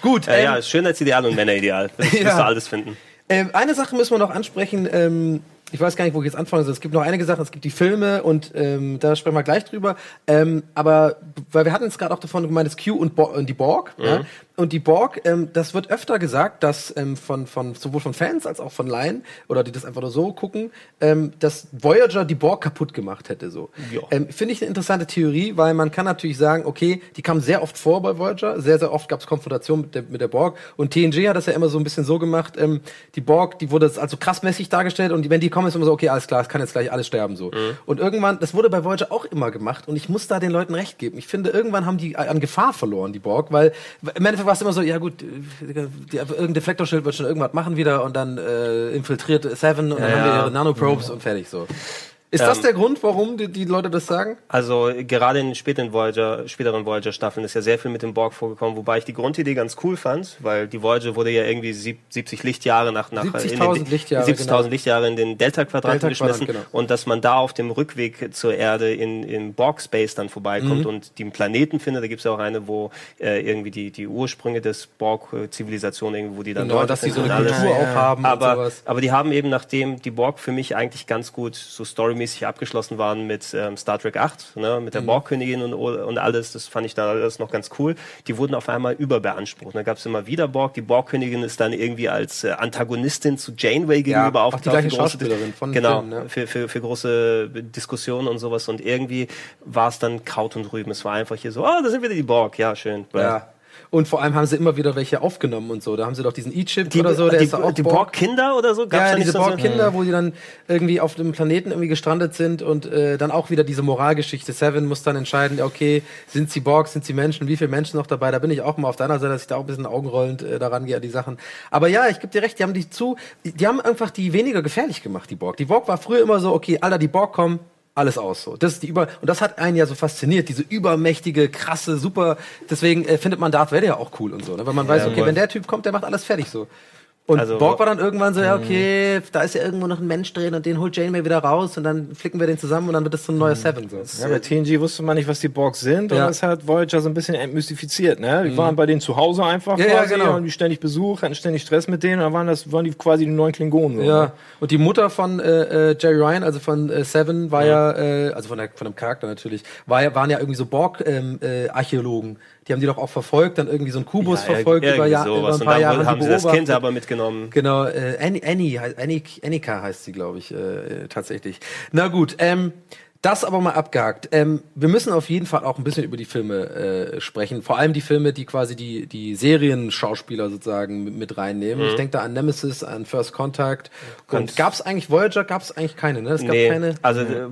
Gut. Ja, ähm, ja, Schönheitsideal und Männerideal. Das Ja. wirst du alles finden. Ähm, eine Sache müssen wir noch ansprechen. Ähm, ich weiß gar nicht, wo ich jetzt anfangen soll. Es gibt noch einige Sachen. Es gibt die Filme und ähm, da sprechen wir gleich drüber. Ähm, aber weil wir hatten es gerade auch davon gemeint, das Q und, Bo und die Borg. Ja? Und die Borg, ähm, das wird öfter gesagt, dass ähm, von, von sowohl von Fans als auch von Laien oder die das einfach nur so gucken, ähm, dass Voyager die Borg kaputt gemacht hätte. So Ja. ähm, finde ich eine interessante Theorie, weil man kann natürlich sagen, okay, die kam sehr oft vor bei Voyager, sehr sehr oft gab es Konfrontation mit der, mit der Borg und TNG hat das ja immer so ein bisschen so gemacht, ähm, die Borg, die wurde also krassmäßig dargestellt und wenn die kommen, ist immer so, okay, alles klar, es kann jetzt gleich alles sterben so. Und irgendwann, das wurde bei Voyager auch immer gemacht und ich muss da den Leuten recht geben. Ich finde, irgendwann haben die an Gefahr verloren, die Borg, weil im Endeffekt war es immer so, ja gut, äh, die, irgendein Deflektorschild wird schon irgendwas machen wieder und dann äh, infiltriert Seven und dann haben wir ihre Nanoprobes und fertig so. Ist das der Grund, warum die, die Leute das sagen? Also gerade in den späteren Voyager, späteren Voyager-Staffeln ist ja sehr viel mit dem Borg vorgekommen, wobei ich die Grundidee ganz cool fand, weil die Voyager wurde ja irgendwie sieb- 70 Lichtjahre nach, nach 70.000 Lichtjahre, 70.000 genau. Lichtjahre in den Delta-Quadranten Delta-Quadrant, geschmissen genau. und dass man da auf dem Rückweg zur Erde in, in Borg-Space dann vorbeikommt Mhm. und den Planeten findet. Da gibt es ja auch eine, wo äh, irgendwie die, die Ursprünge des Borg-Zivilisation irgendwo, die dann Genau, dort dass sie so eine Kultur alles. auch haben und aber, sowas. aber die haben eben, nachdem die Borg für mich eigentlich ganz gut so storymäßig abgeschlossen waren mit ähm, Star Trek 8, ne, mit der Mhm. Borgkönigin und, und alles, das fand ich da alles noch ganz cool. Die wurden auf einmal überbeansprucht. Da gab es immer wieder Borg. Die Borgkönigin ist dann irgendwie als äh, Antagonistin zu Janeway gegenüber auch die aufgetaucht. gleiche große- Schauspielerin von Genau, Filmen, ja. für, für, für große Diskussionen und sowas. Und irgendwie war es dann Kraut und Rüben. Es war einfach hier so, oh, da sind wieder die Borg. Ja, schön. Ja. Und vor allem haben sie immer wieder welche aufgenommen und so. Da haben sie doch diesen E-Chip oder so, der die, ist auch die Borg. Borg-Kinder oder so? Gab's Ja, diese so- Borg-Kinder, wo die dann irgendwie auf dem Planeten irgendwie gestrandet sind und äh, dann auch wieder diese Moralgeschichte. Seven muss dann entscheiden, okay, sind sie Borg, sind sie Menschen, wie viele Menschen noch dabei? Da bin ich auch mal auf deiner Seite, dass ich da auch ein bisschen augenrollend äh, daran gehe an die Sachen. Aber ja, ich gebe dir recht, die haben die zu, die haben einfach die weniger gefährlich gemacht, die Borg. Die Borg war früher immer so, okay, Alter, die Borg kommen, alles aus so. Das ist die über und das hat einen ja so fasziniert, diese übermächtige, krasse, super. Deswegen äh, findet man Darth Vader ja auch cool und so, ne? weil man weiß, okay, wenn der Typ kommt, der macht alles fertig so. Und Also, Borg war dann irgendwann so, ja, Mhm. okay, da ist ja irgendwo noch ein Mensch drin und den holt Janeway wieder raus und dann flicken wir den zusammen und dann wird das so ein neuer Seven. So. Mhm. Ja, bei TNG wusste man nicht, was die Borgs sind und Ja. das hat Voyager so ein bisschen entmystifiziert. Ne? Die waren bei denen zu Hause einfach Ja, ja, quasi, genau. haben die ständig Besuch, hatten ständig Stress mit denen und dann waren das waren die quasi die neuen Klingonen. So, ne? Ja, und die Mutter von äh, äh, Jerry Ryan, also von äh, Seven, war ja, äh, also von, der, von dem Charakter natürlich, war ja, waren ja irgendwie so Borg-Archäologen. Äh, Archäologen. Die haben die doch auch verfolgt, dann irgendwie so ein Kubus Ja, verfolgt über, Jahr, über ein paar Jahre. haben die sie das Kind aber mitgenommen. Genau, äh, Annie, Annie, Annika heißt sie, glaube ich, äh, tatsächlich. Na gut, ähm, das aber mal abgehakt. Ähm, wir müssen auf jeden Fall auch ein bisschen über die Filme äh, sprechen. Vor allem die Filme, die quasi die, die Serienschauspieler sozusagen mit, mit reinnehmen. Ich denke da an Nemesis, an First Contact. Und Und- gab es eigentlich Voyager? Gab es eigentlich keine, ne? Es gab Nee, keine. also äh,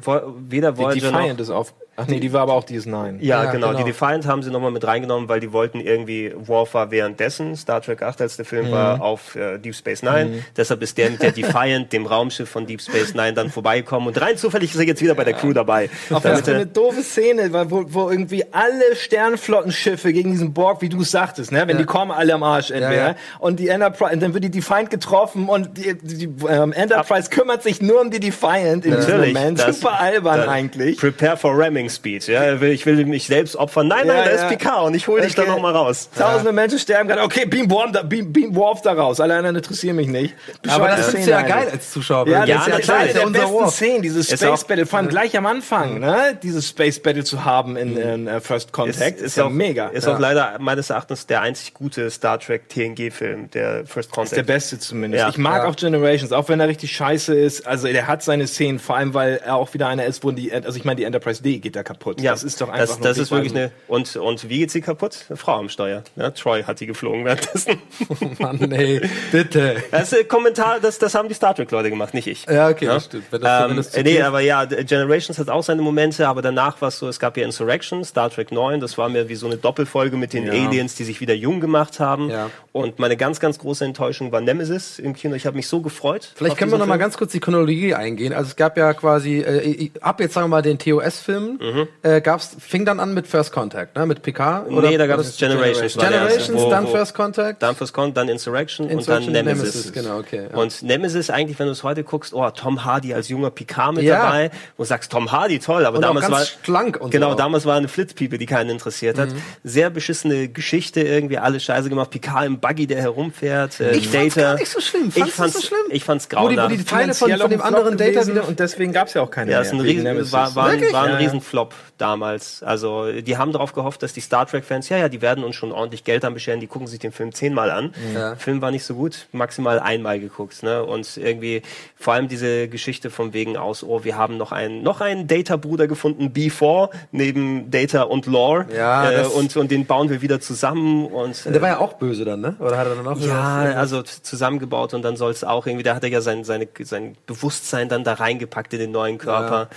weder Die Voyager noch Defiant ist auf. Ach nee, die war aber auch DS9. Ja, Ja, genau. genau. Die Defiant haben sie nochmal mit reingenommen, weil die wollten irgendwie, Worf war währenddessen, Star Trek 8, als der Film war, auf äh, Deep Space Nine. Deshalb ist der mit der Defiant, dem Raumschiff von Deep Space Nine, dann vorbeigekommen. Und rein zufällig ist er jetzt wieder bei der Crew dabei. Das Damit ist eine doofe Szene, weil- wo, wo irgendwie alle Sternflottenschiffe gegen diesen Borg, wie du es sagtest, ne? wenn die kommen alle am Arsch entweder. Ja, ja. Und die Enterprise, und dann wird die Defiant getroffen und die, die ähm, Enterprise kümmert sich nur um die Defiant in diesem Natürlich, Moment. das- Super albern das- eigentlich. Prepare for Ramming Speech. Ja, er ich will mich selbst opfern. Nein, Ja, nein, da ja. ist Picard und ich hole dich da Okay. nochmal raus. Tausende Menschen sterben gerade. Okay, beam Worf da, beam, beam Worf da raus. Alle anderen interessieren mich nicht. aber das Bescheuerte du ja geil als Zuschauer. Ja, das ist ja natürlich. eine ist ja der unser besten. Szenen, dieses Ist Space auch- Battle, vor allem gleich am Anfang, ne? Dieses Space Battle zu haben in, in äh, First Contact, ist, ja auch, mega. Ist ja. auch leider meines Erachtens der einzig gute Star Trek TNG-Film, der First Ist der Contact. beste zumindest. Ja. ich mag Ja. auch Generations, auch wenn er richtig scheiße ist. Also der hat seine Szenen, vor allem weil er auch wieder einer ist, wo die, also ich meine, die Enterprise D geht da kaputt. Ja, das ist doch einfach das, das ist wirklich eine und und wie geht's sie kaputt? Eine Frau am Steuer. Ja, Troy hat die geflogen währenddessen. Mann, nee, bitte. Das ist ein Kommentar, das das haben die Star Trek Leute gemacht, nicht ich. Ja, okay, das stimmt. Wenn das- wenn ähm, das äh, nee, aber ja, Generations hat auch seine Momente, aber danach war es so, es gab ja Insurrection, Star Trek 9, das war mir wie so eine Doppelfolge mit den Aliens, die sich wieder jung gemacht haben. Ja. Und meine ganz, ganz große Enttäuschung war Nemesis im Kino. Ich habe mich so gefreut. Vielleicht können wir noch mal Film. ganz kurz die Chronologie eingehen. Also es gab ja quasi äh, ab jetzt sagen wir mal den TOS-Film Mhm. äh, gab's fing dann an mit First Contact, ne, mit Picard. Nee, da gab es Generations. war erste, Generations, wo- dann wo- First Contact. Dann First Con, dann Insurrection, Insurrection, und dann Nemesis. Nemesis, genau, okay, ja. Und Nemesis eigentlich, wenn du es heute guckst, oh, Tom Hardy als junger Picard mit Ja. dabei, wo du sagst, Tom Hardy, toll, aber Und auch damals ganz war schlank und genau, so. Mhm. damals war eine Flitzpiepe, die keinen interessiert hat. Sehr beschissene Geschichte, irgendwie alles scheiße gemacht. Picard im Buggy, der herumfährt, äh, Ich fand's Data. gar nicht so schlimm. Fandst ich fand's, so schlimm? Ich fand's Wo die, wo grauenhaft. die Teile von, von dem anderen Data wieder. und deswegen gab es ja auch keine Ja, mehr. ist ein Riesen, Nemesis. war, war, ein, war ein Ja, ja. Riesenflop damals. Also die haben darauf gehofft, dass die Star Trek-Fans, ja, ja, die werden uns schon ordentlich Geld an bescheren, die gucken sich den Film zehnmal an. Ja. Film war nicht so gut, maximal einmal geguckt. Ne? Und irgendwie vor allem diese Geschichte von wegen aus, oh, wir haben noch einen, noch einen Data-Bruder gefunden, B4, neben Data und Lore. Ja, äh, und, und den bauen wir wieder zusammen. Und, Der war ja auch böse dann, ne? Oder hat er dann auch ja, gesagt, also zusammengebaut und dann soll es auch irgendwie, da hat er ja sein, seine, sein Bewusstsein dann da reingepackt in den neuen Körper.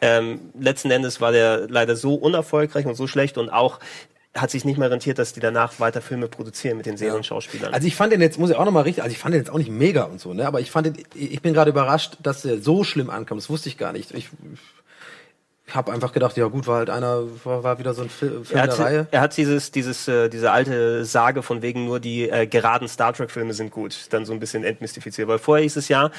Ähm, letzten Endes war der leider so unerfolgreich und so schlecht und auch hat sich nicht mehr rentiert, dass die danach weiter Filme produzieren mit den Serienschauspielern. Also ich fand den jetzt, muss ich auch noch mal richtig, also ich fand den jetzt auch nicht mega und so, ne? Aber ich fand den, ich bin gerade überrascht, dass der so schlimm ankam. Das wusste ich gar nicht. Ich, ich habe einfach gedacht, ja gut, war halt einer, war, war wieder so ein Film, er der hat, Reihe. er hat dieses, dieses, äh, diese alte Sage von wegen nur die äh, geraden Star Trek-Filme sind gut, dann so ein bisschen entmystifiziert. Weil vorher hieß es ja,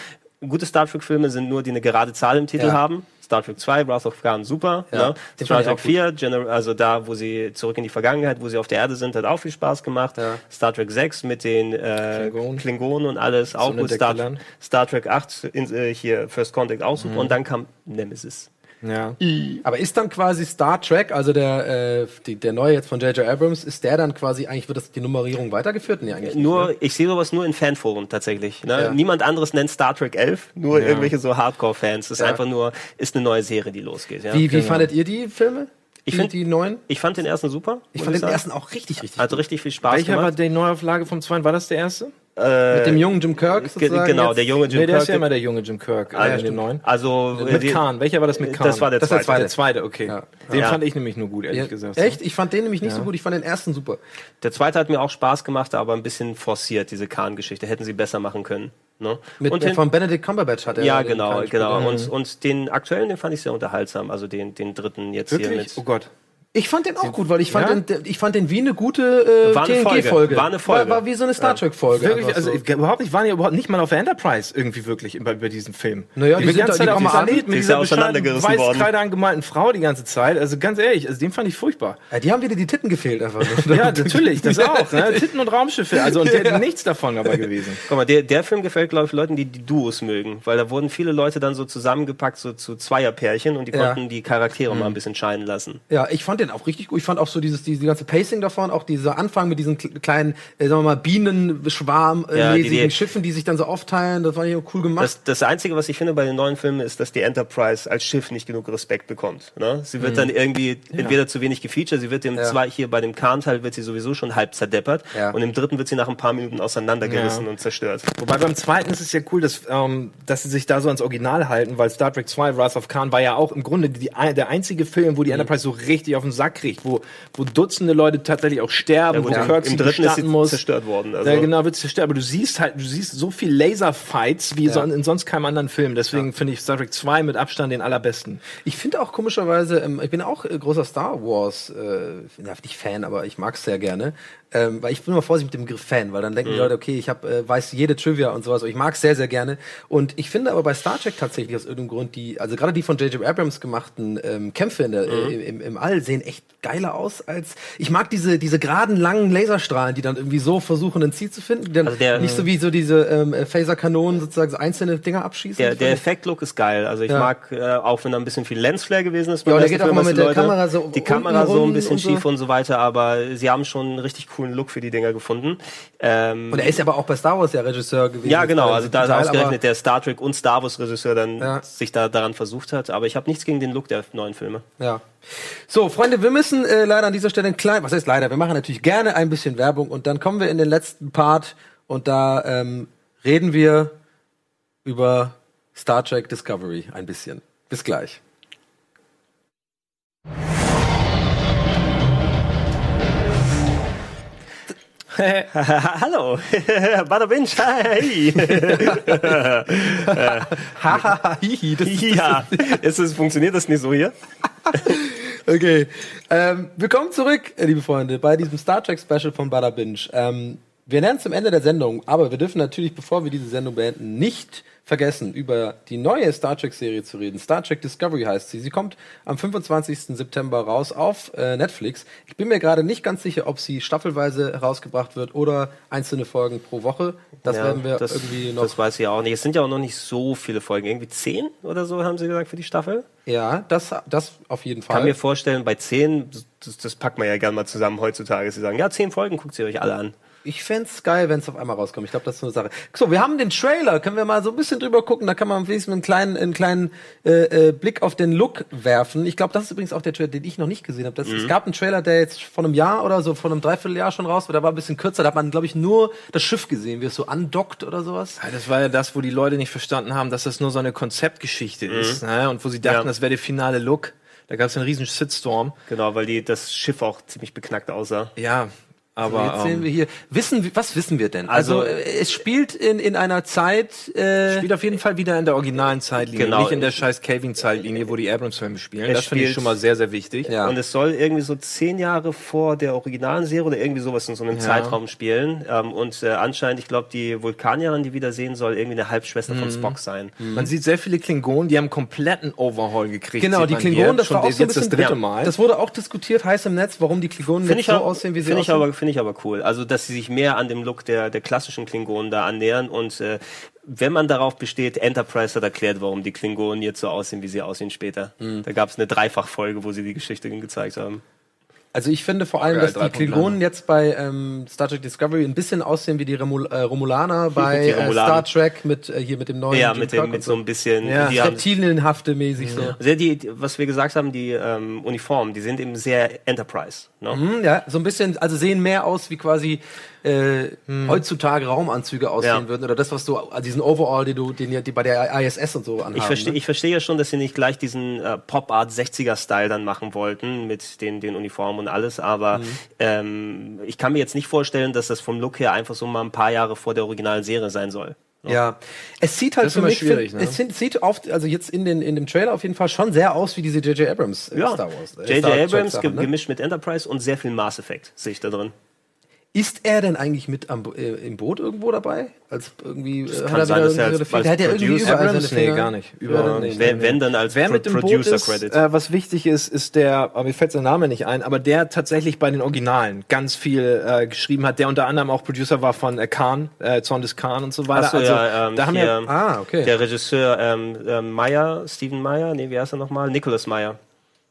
gute Star Trek-Filme sind nur, die eine gerade Zahl im Titel Ja. haben. Star Trek 2, Wrath of Khan, super. Ja, ne? Star Trek auch 4, Gener also da, wo sie zurück in die Vergangenheit, wo sie auf der Erde sind, hat auch viel Spaß gemacht. Ja. Star Trek 6 mit den äh, Klingonen. Klingonen. und alles, auch gut. entdeckte Star. Star Trek 8, in, äh, hier First Contact auch Mhm. super. Und dann kam Nemesis. Ja. Aber ist dann quasi Star Trek, also der, äh, die, der neue jetzt von J.J. Abrams, ist der dann quasi, eigentlich wird das die Nummerierung weitergeführt? Nee, eigentlich nicht, Nur, ne? ich sehe sowas nur in Fanforen tatsächlich. Ne? Ja. Niemand anderes nennt Star Trek 11, nur Ja. irgendwelche so Hardcore-Fans. Das ist Ja. einfach nur, ist eine neue Serie, die losgeht. Ja? Wie, wie fandet ihr die Filme? Ich die, find- die neuen? Ich fand den ersten super. Ich fand den sagen. ersten auch richtig, richtig Also richtig viel Spaß Welcher war gemacht. die Neuauflage vom zweiten? War das der erste? Mit dem jungen Jim Kirk Ge- sozusagen genau, jetzt? der junge Jim nee, der Kirk. ist ja immer der junge Jim Kirk Ah, ja, äh, stimmt. neuen. Also Mit äh, die- Khan. Welcher war das mit Khan? Das war der Das war der zweite. Der zweite, okay. Ja. Den Ja. fand ich nämlich nur gut, ehrlich Ja, gesagt. Echt? Ich fand den nämlich nicht so gut. Ich fand den ersten super. Der zweite hat mir auch Spaß gemacht, aber ein bisschen forciert, diese Khan-Geschichte. Hätten sie besser machen können. Ne? Mit, und äh, den, von Benedict Cumberbatch hat er ja, genau, genau. Ja. Und, und den aktuellen, den fand ich sehr unterhaltsam. Also den, den dritten jetzt Wirklich? hier mit. Oh Gott. Ich fand den auch gut, weil ich fand, Ja? den, ich fand den wie eine gute äh, War eine TNG-Folge. Folge. War eine Folge. War, war wie so eine Star Trek-Folge. Wirklich, einfach also so. ich, überhaupt nicht, waren ja überhaupt nicht mal auf der Enterprise irgendwie wirklich über, über diesen Film. Naja, die wird sind da- die auf Planet die mit ist dieser ja auseinandergerissen worden. Weißkreide angemalten Frau die ganze Zeit. Also ganz ehrlich, also dem fand ich furchtbar. ja, die haben wieder die Titten gefehlt einfach. Ja, natürlich, das auch. Ne? Titten und Raumschiffe, also und der, nichts davon dabei gewesen. Guck mal, der, der Film gefällt, glaube ich, Leuten, die die Duos mögen. Weil da wurden viele Leute dann so zusammengepackt, so zu Zweierpärchen und die Ja. konnten die Charaktere mal ein bisschen scheinen lassen. Ja, ich fand den auch richtig gut. Ich fand auch so dieses, die, die ganze Pacing davon, auch dieser Anfang mit diesen kle- kleinen, äh, sagen wir mal, Bienenschwarm, äh, Ja, die- mäßigen die- Schiffen, die sich dann so aufteilen. Das fand ich auch cool gemacht. Das, das Einzige, was ich finde bei den neuen Filmen, ist, dass die Enterprise als Schiff nicht genug Respekt bekommt. Ne? Sie wird dann irgendwie entweder zu wenig gefeatured, sie wird im Ja. zwei hier bei dem Khan-Teil wird sie sowieso schon halb zerdeppert Ja. und im dritten wird sie nach ein paar Minuten auseinandergerissen und zerstört. Wobei beim zweiten ist es ja cool, dass, ähm, dass sie sich da so ans Original halten, weil Star Trek 2 Wrath of Khan war ja auch im Grunde die, der einzige Film, wo die Enterprise so richtig auf den Sack kriegt, wo, wo Dutzende Leute tatsächlich auch sterben, Ja, wo gut, Kirk Im sie dritten ist gestatten sie muss. zerstört worden. Also. Ja, genau, wird zerstört. Aber du siehst halt, du siehst so viel Laserfights wie so in sonst keinem anderen Film. Deswegen finde ich Star Trek 2 mit Abstand den allerbesten. Ich finde auch komischerweise, ähm, ich bin auch äh, großer Star Wars, äh, ja, nicht Fan, aber ich mag es sehr gerne. Ähm, weil ich bin immer vorsichtig mit dem Begriff Fan, weil dann denken die Leute, okay, ich hab, äh, weiß jede Trivia und sowas. aber Ich mag es sehr, sehr gerne. Und ich finde aber bei Star Trek tatsächlich aus irgendeinem Grund die, also gerade die von J.J. Abrams gemachten ähm, Kämpfe in der, äh, im, im All sehen echt geiler aus als. Ich mag diese, diese geraden, langen Laserstrahlen, die dann irgendwie so versuchen, ein Ziel zu finden. Die dann Also der- nicht so wie so diese ähm, Phaser-Kanonen sozusagen so einzelne Dinger abschießen. Der, der Effektlook ist geil. Also ich Ja. mag, äh, auch wenn da ein bisschen viel Lensflare gewesen ist. Ja, der geht auch mal mit die der Kamera so Die Kamera so ein bisschen und so. schief und so weiter, aber sie haben schon richtig coolen Look für die Dinger gefunden. Ähm, Und er ist aber auch bei Star Wars ja Regisseur gewesen. ja, genau. Also diesem da ist ausgerechnet der Star Trek und Star Wars Regisseur dann Ja. sich da daran versucht hat. Aber ich habe nichts gegen den Look der neuen Filme. Ja. So, Freunde, wir müssen äh, leider an dieser Stelle ein klein, was heißt leider, wir machen natürlich gerne ein bisschen Werbung und dann kommen wir in den letzten Part und da ähm, reden wir über Star Trek Discovery ein bisschen. Bis gleich. Hallo, Bada Binge, das ist ja, ist es, funktioniert das nicht so hier? Okay. Ähm, willkommen zurück, liebe Freunde, bei diesem Star Trek Special von Bada Binge. Ähm, wir nähern zum Ende der Sendung, aber wir dürfen natürlich, bevor wir diese Sendung beenden, nicht vergessen, über die neue Star Trek Serie zu reden. Star Trek Discovery heißt sie. Sie kommt am 25. September raus auf äh, Netflix. Ich bin mir gerade nicht ganz sicher, ob sie staffelweise herausgebracht wird oder einzelne Folgen pro Woche. Das Ja, werden wir das, irgendwie noch. Das weiß ich auch nicht. Es sind ja auch noch nicht so viele Folgen. Irgendwie zehn oder so, haben sie gesagt, für die Staffel. ja, das, das auf jeden Ich kann Fall. mir vorstellen, bei zehn, das, das packt man ja gerne mal zusammen heutzutage. Sie sagen, ja, zehn Folgen, guckt sie euch alle an. Ich fänd's geil, wenn es auf einmal rauskommt. Ich glaube, das ist so eine Sache. So, wir haben den Trailer. Können wir mal so ein bisschen drüber gucken? Da kann man wenigstens einen kleinen, einen kleinen äh, äh, Blick auf den Look werfen. Ich glaube, das ist übrigens auch der Trailer, den ich noch nicht gesehen habe. Es gab einen Trailer, der jetzt vor einem Jahr oder so, vor einem Dreivierteljahr schon raus war. Der war ein bisschen kürzer. Da hat man, glaube ich, nur das Schiff gesehen, wie es so andockt oder sowas. Ja, das war ja das, wo die Leute nicht verstanden haben, dass das nur so eine Konzeptgeschichte ist. Ne? Und wo sie dachten, Ja. das wäre der finale Look. Da gab es einen riesen Shitstorm. Genau, weil die, das Schiff auch ziemlich beknackt aussah. Ja, aber Jetzt sehen ähm, wir hier. Wissen, was wissen wir denn? Also, Also- äh, es spielt in, in einer Zeit. Äh, spielt auf jeden Fall wieder in der originalen Zeitlinie, Genau. nicht in der scheiß Kelvin-Zeitlinie, wo die Abrams-Filme spielen. Es das finde ich spielt- schon mal sehr, sehr wichtig. Ja. Und es soll irgendwie so zehn Jahre vor der originalen Serie oder irgendwie sowas in so einem Ja. Zeitraum spielen. Ähm, und äh, anscheinend, ich glaube, die Vulkanierin, die wir sehen, soll irgendwie eine Halbschwester Mhm. von Spock sein. Man sieht sehr viele Klingonen, die haben einen kompletten Overhaul gekriegt. Genau, die Klingonen, das schon war auch so ein jetzt das bisschen dritte ja, Mal. Das wurde auch diskutiert, heiß im Netz, warum die Klingonen jetzt ich, so auch- aussehen, wie sie finde ich aussehen. Aber finde ich aber cool. Also, dass sie sich mehr an dem Look der, der klassischen Klingonen da annähern und äh, wenn man darauf besteht, Enterprise hat erklärt, warum die Klingonen jetzt so aussehen, wie sie aussehen später. Mhm. Da gab es eine Dreifachfolge, wo sie die Geschichte gezeigt haben. Also ich finde vor allem, dass die Klingonen jetzt bei ähm, Star Trek Discovery ein bisschen aussehen wie die Remul äh, Romulaner bei Die äh. Star Trek mit äh, hier mit dem neuen Ja, Jim mit, dem, mit und so ein bisschen. Ja. Reptilienhafte mäßig so. sehr die, was wir gesagt haben, die ähm, Uniformen, die sind eben sehr Enterprise. Ne? Hm, ja, so ein bisschen, also sehen mehr aus wie quasi äh, heutzutage Raumanzüge aussehen Ja. würden oder das, was du, also diesen Overall, den du, den ja die bei der ISS und so anhaben. Ich verstehe ne? ich verstehe ja schon, dass sie nicht gleich diesen äh, Pop-Art 60er-Style dann machen wollten mit den, den Uniformen und alles, aber Mhm. ähm, ich kann mir jetzt nicht vorstellen, dass das vom Look her einfach so mal ein paar Jahre vor der originalen Serie sein soll. Ja, es sieht halt Das für mich, schwierig, find, ne? es sieht, sieht oft, also jetzt in den in dem Trailer auf jeden Fall schon sehr aus wie diese J.J. Abrams äh, Ja, Star Wars. äh, J.J. Abrams Sachen, ne? gemischt mit Enterprise und sehr viel Mass Effect sehe ich da drin. Ist er denn eigentlich mit am, äh, im Boot irgendwo dabei? Als irgendwie äh, kann sein, dass er als- als der hat ja irgendwie überall seine Abrams? Nee, Finger. gar nicht. Ja, nicht. Wenn, wenn dann als Wer Pro mit Boot Producer ist, Credit. äh, was wichtig ist, ist der, aber mir fällt sein Name nicht ein, aber der tatsächlich bei den Originalen ganz viel äh, geschrieben hat, der unter anderem auch Producer war von äh, Khan, äh, Zorn des Khan und so weiter. Ach so, also, ja, ähm, da haben hier, wir, Ah, okay. Der Regisseur ähm, ähm, Meyer, Steven Meyer, nee, wie heißt er nochmal? Nicholas Meyer.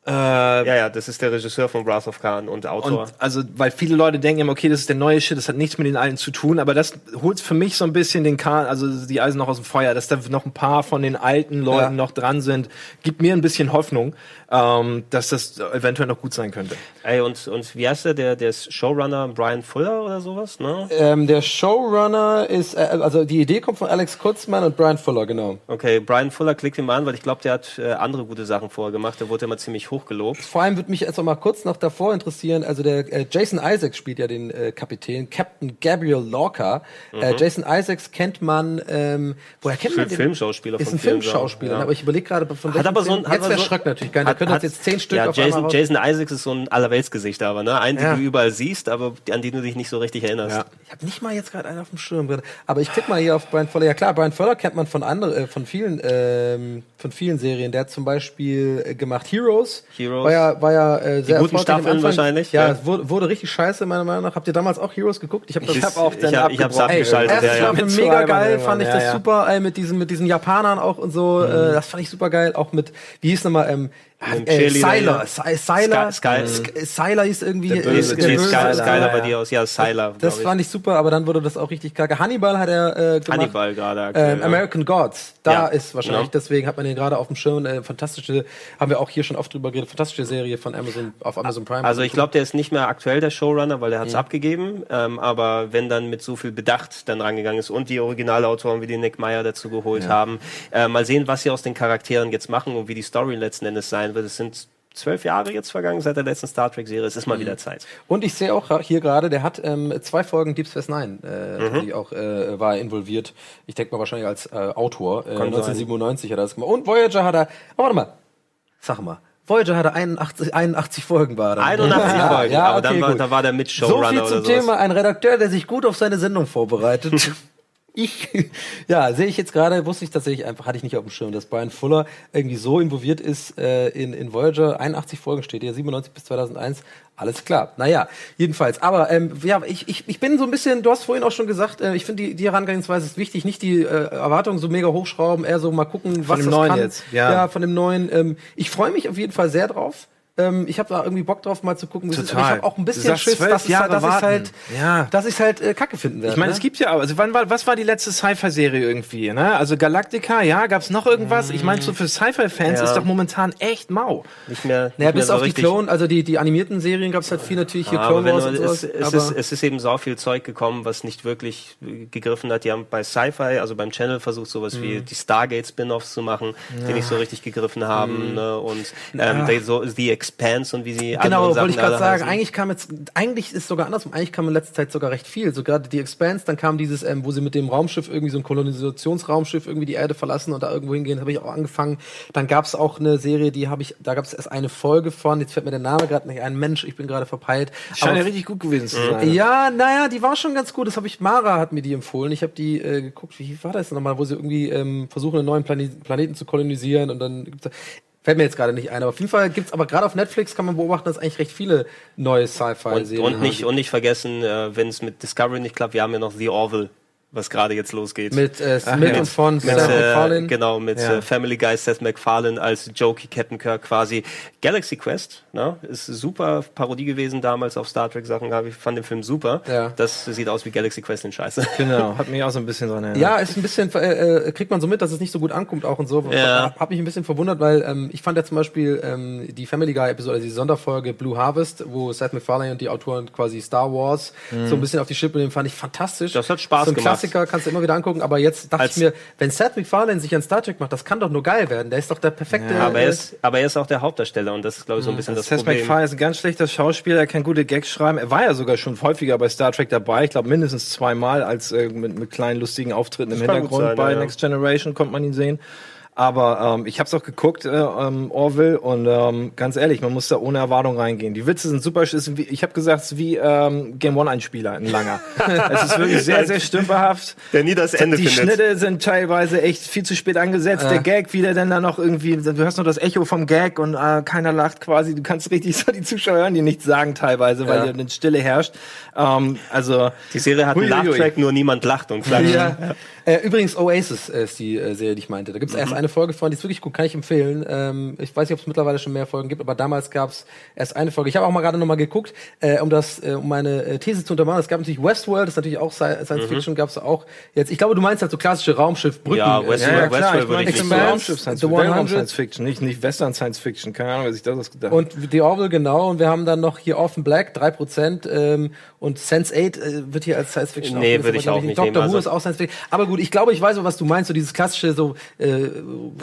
Äh, Ja, ja, das ist der Regisseur von Wrath of Khan und Autor. Und also, weil viele Leute denken immer, okay, das ist der neue Shit, das hat nichts mit den alten zu tun, aber das holt für mich so ein bisschen den Kahn, also die Eisen noch aus dem Feuer, dass da noch ein paar von den alten Leuten Ja. noch dran sind, gibt mir ein bisschen Hoffnung, ähm, dass das eventuell noch gut sein könnte. Ey, und, und wie heißt der? Der, der Showrunner Brian Fuller oder sowas, ne? Ähm, der Showrunner ist, äh, also die Idee kommt von Alex Kurzmann und Brian Fuller, genau. Okay, Brian Fuller klickt ihn mal an, weil ich glaube, der hat äh, andere gute Sachen vorher gemacht. Der wurde immer ziemlich hoch gelobt. Vor allem würde mich jetzt noch mal kurz noch davor interessieren, also der äh, Jason Isaacs spielt ja den äh, Kapitän, Captain Gabriel Lorca. Äh, Jason Isaacs kennt man, ähm, woher kennt man Film- den? Filmschauspieler Ist von ein Filmschauspieler, ja. aber ich überlege gerade von Hat aber so ein, Film. hat jetzt wäre so, Schröck natürlich da können uns jetzt zehn Stück ja, auf Jason, einmal Jason Isaacs ist so ein Allerweltsgesicht, aber ne? Einen, Ja. den du überall siehst, aber an den du dich nicht so richtig erinnerst. Ja. Ich habe nicht mal jetzt gerade einen auf dem Schirm. gerade. Aber ich klick mal hier auf Brian Fuller. Ja klar, Brian Fuller kennt man von andere, äh, von vielen, ähm, von vielen Serien. Der hat zum Beispiel äh, gemacht Heroes. Heroes. War ja, war ja äh, sehr guten erfolgreich am Staffeln wahrscheinlich, Ja, ja. es wurde, wurde richtig scheiße meiner Meinung nach. Habt ihr damals auch Heroes geguckt? Ich habe das. Ich hab auch dann ich hab, ich hab's abgebrochen. Ey, abgeschaltet. erste ja, ja. Mega geil, fand ich ja, das ja. super, ey, mit diesen, mit diesen Japanern auch und so, äh, das fand ich super geil, auch mit, wie hieß nochmal, ähm, äh, hier. Sy- Sylar, Sky- Sk- Sylar hieß irgendwie, Der böse äh, der Böse, Sky- ja, Skyler ja. bei dir aus. Ja, Sylar. Das fand ich super, aber dann wurde das auch richtig kacke. Hannibal hat er äh, gemacht. Hannibal gerade Ähm, ja. American Gods. Da Ja, ist wahrscheinlich, genau. deswegen hat man den gerade auf dem Schirm. Äh, fantastische, haben wir auch hier schon oft drüber geredet, fantastische Serie von Amazon auf Amazon Prime. Also ich glaube, der ist nicht mehr aktuell der Showrunner, weil er hat es abgegeben. Ähm, aber wenn dann mit so viel Bedacht dann rangegangen ist und die Originalautoren wie die Nick Meyer dazu geholt haben, äh, mal sehen, was sie aus den Charakteren jetzt machen und wie die Story letzten Endes sein wird. Es sind zwölf Jahre jetzt vergangen seit der letzten Star Trek Serie. Es ist mal wieder Zeit. Und ich sehe auch hier gerade, der hat ähm, zwei Folgen Deep Space Nine, äh, Mhm. die auch äh, war er involviert. Ich denke mal wahrscheinlich als äh, Autor. Äh, Kann 1997 hat er das gemacht. Und Voyager hat er. Oh, warte mal. Sag mal. Voyager hatte 81, 81 Folgen war er dann. 81 Ja, Folgen, ja, aber okay, dann war, gut. da war der So Mitshowrunner viel oder zum. Thema, ein Redakteur, der sich gut auf seine Sendung vorbereitet. Ich, ja, sehe ich jetzt gerade, wusste ich tatsächlich einfach, hatte ich nicht auf dem Schirm, dass Brian Fuller irgendwie so involviert ist äh, in, in Voyager. 81 Folgen steht hier, 97 bis 2001. Alles klar. Naja, jedenfalls. Aber ähm, ja, ich, ich, ich bin so ein bisschen, du hast vorhin auch schon gesagt, äh, ich finde die, die Herangehensweise ist wichtig, nicht die äh, Erwartungen so mega hochschrauben, eher so mal gucken, was dem das Neuen kann. jetzt, ja. ja, von dem neuen. Ähm, ich freue mich auf jeden Fall sehr drauf. Ähm, ich habe da irgendwie Bock drauf, mal zu gucken. es ist. Aber Total. Ich habe auch ein bisschen Schiss, dass ich Jahre halt, dass ich halt, Ja. dass ich halt äh, Kacke finden werde. Ich meine, ne? es gibt ja, also wann war, was war die letzte Sci-Fi-Serie irgendwie, ne? Also Galactica, ja, gab's noch irgendwas? Ich meine, so für Sci-Fi-Fans Ja. ist doch momentan echt mau. Nicht mehr, nicht Naja, mehr bis so auf die richtig. Clone, also die, die animierten Serien gab es halt viel natürlich hier Ja, Clone Wars du, und es, sowas. es, aber ist, es ist eben so viel Zeug gekommen, was nicht wirklich gegriffen hat. Die haben bei Sci-Fi, also beim Channel versucht, sowas Mhm. wie die Stargate-Spin-Offs zu machen, die nicht so richtig gegriffen Mhm. haben. Ne? Und ähm, die, so, The Expanse und wie sie Genau, wollte ich gerade sagen. heißen. Eigentlich kam jetzt, eigentlich ist sogar andersrum. Eigentlich kam in letzter Zeit sogar recht viel. So gerade die Expanse, dann kam dieses, ähm, wo sie mit dem Raumschiff irgendwie so ein Kolonisationsraumschiff irgendwie die Erde verlassen und da irgendwo hingehen. Habe ich auch angefangen. Dann gab es auch eine Serie, die habe ich, da gab es erst eine Folge von. Jetzt fällt mir der Name gerade nicht ein. Mensch, ich bin gerade verpeilt. Scheint Aber- ja richtig gut gewesen zu sein. Ja, naja, die war schon ganz gut. Das habe ich, Mara hat mir die empfohlen. Ich habe die äh, geguckt, wie war das nochmal, wo sie irgendwie ähm, versuchen, einen neuen Plane Planeten zu kolonisieren und dann gibt's da, fällt mir jetzt gerade nicht ein. Aber auf jeden Fall gibt's aber gerade auf Netflix kann man beobachten, dass eigentlich recht viele neue und, Sci-Fi-Serien und, nicht, und nicht vergessen, äh, wenn es mit Discovery nicht klappt, wir haben ja noch The Orville, was gerade jetzt losgeht. mit äh, Smith ja. und von mit, Seth äh, MacFarlane. genau, mit Ja. äh, Family Guy Seth MacFarlane als Jokey Captain Kirk quasi. Galaxy Quest, ne, ist super Parodie gewesen damals auf Star Trek Sachen, ich fand den Film super. Ja. Das sieht aus wie Galaxy Quest in Scheiße. Genau, hat mich auch so ein bisschen dran erinnert. Ja, ist ein bisschen, äh, äh, kriegt man so mit, dass es nicht so gut ankommt auch und so. Ja. Hab mich ein bisschen verwundert, weil ähm, ich fand ja zum Beispiel ähm, die Family Guy Episode, also die Sonderfolge Blue Harvest, wo Seth MacFarlane und die Autoren quasi Star Wars so ein bisschen auf die Schippe nehmen, fand ich fantastisch. Das hat Spaß so gemacht, Klassiker, kannst du immer wieder angucken. Aber jetzt dachte Als- ich mir, wenn Seth MacFarlane sich an Star Trek macht, das kann doch nur geil werden. Der ist doch der perfekte. Aber äh, er ist, aber er ist auch der Hauptdarsteller und das ist, glaube ich, so ein bisschen das Seth Problem. MacFarlane ist ein ganz schlechter Schauspieler, er kann gute Gags schreiben. Er war ja sogar schon häufiger bei Star Trek dabei. Ich glaube mindestens zweimal als äh, mit, mit kleinen lustigen Auftritten im Das gut Hintergrund sein, bei ja, ja. Next Generation konnte man ihn sehen. Aber ähm, ich habe es auch geguckt, äh, ähm, Orville, und ähm, ganz ehrlich, man muss da ohne Erwartung reingehen. Die Witze sind super. ist wie, ich habe gesagt, es ist wie ähm, Game One Einspieler, ein langer. es ist wirklich sehr, sehr stümperhaft. Der nie das Ende Die findet. Schnitte sind teilweise echt viel zu spät angesetzt. Der Gag, wie der denn da noch irgendwie, du hörst nur das Echo vom Gag und äh, keiner lacht quasi. Du kannst richtig so die Zuschauer hören, die nichts sagen teilweise, weil Ja. ja. eine Stille herrscht. Ähm, also Die Serie hat einen. Laugh-Track, nur niemand lacht und klatscht. Ja. Äh, übrigens, Oasis ist die äh, Serie, die ich meinte. Da gibt es erst eine Folge von, die ist wirklich gut, kann ich empfehlen. Ähm, ich weiß nicht, ob es mittlerweile schon mehr Folgen gibt, aber damals gab es erst eine Folge. Ich habe auch mal gerade noch mal geguckt, äh, um das, äh, um meine äh, These zu untermauern. Es gab natürlich Westworld, das ist natürlich auch Sci- Science Fiction, gab es auch jetzt. Ich glaube, du meinst halt so klassische Raumschiffbrücken. Ja, Westworld- ja, ja, klar, Westworld ich würde ich nicht Expanse, sagen. Raumschiff Science The Fiction, 100. Science Fiction, nicht, nicht Western Science Fiction. Keine Ahnung, wer sich das ausgedacht hat. Und die Orville, genau. Und wir haben dann noch hier Orphan Black, 3%. Ähm, und Sense8 äh, wird hier als Science Fiction Nee, würde ich auch nicht Doctor nehmen, Who also- ist auch Science Fiction. Aber gut, ich glaube, ich weiß, was du meinst. So dieses klassische, so. Äh,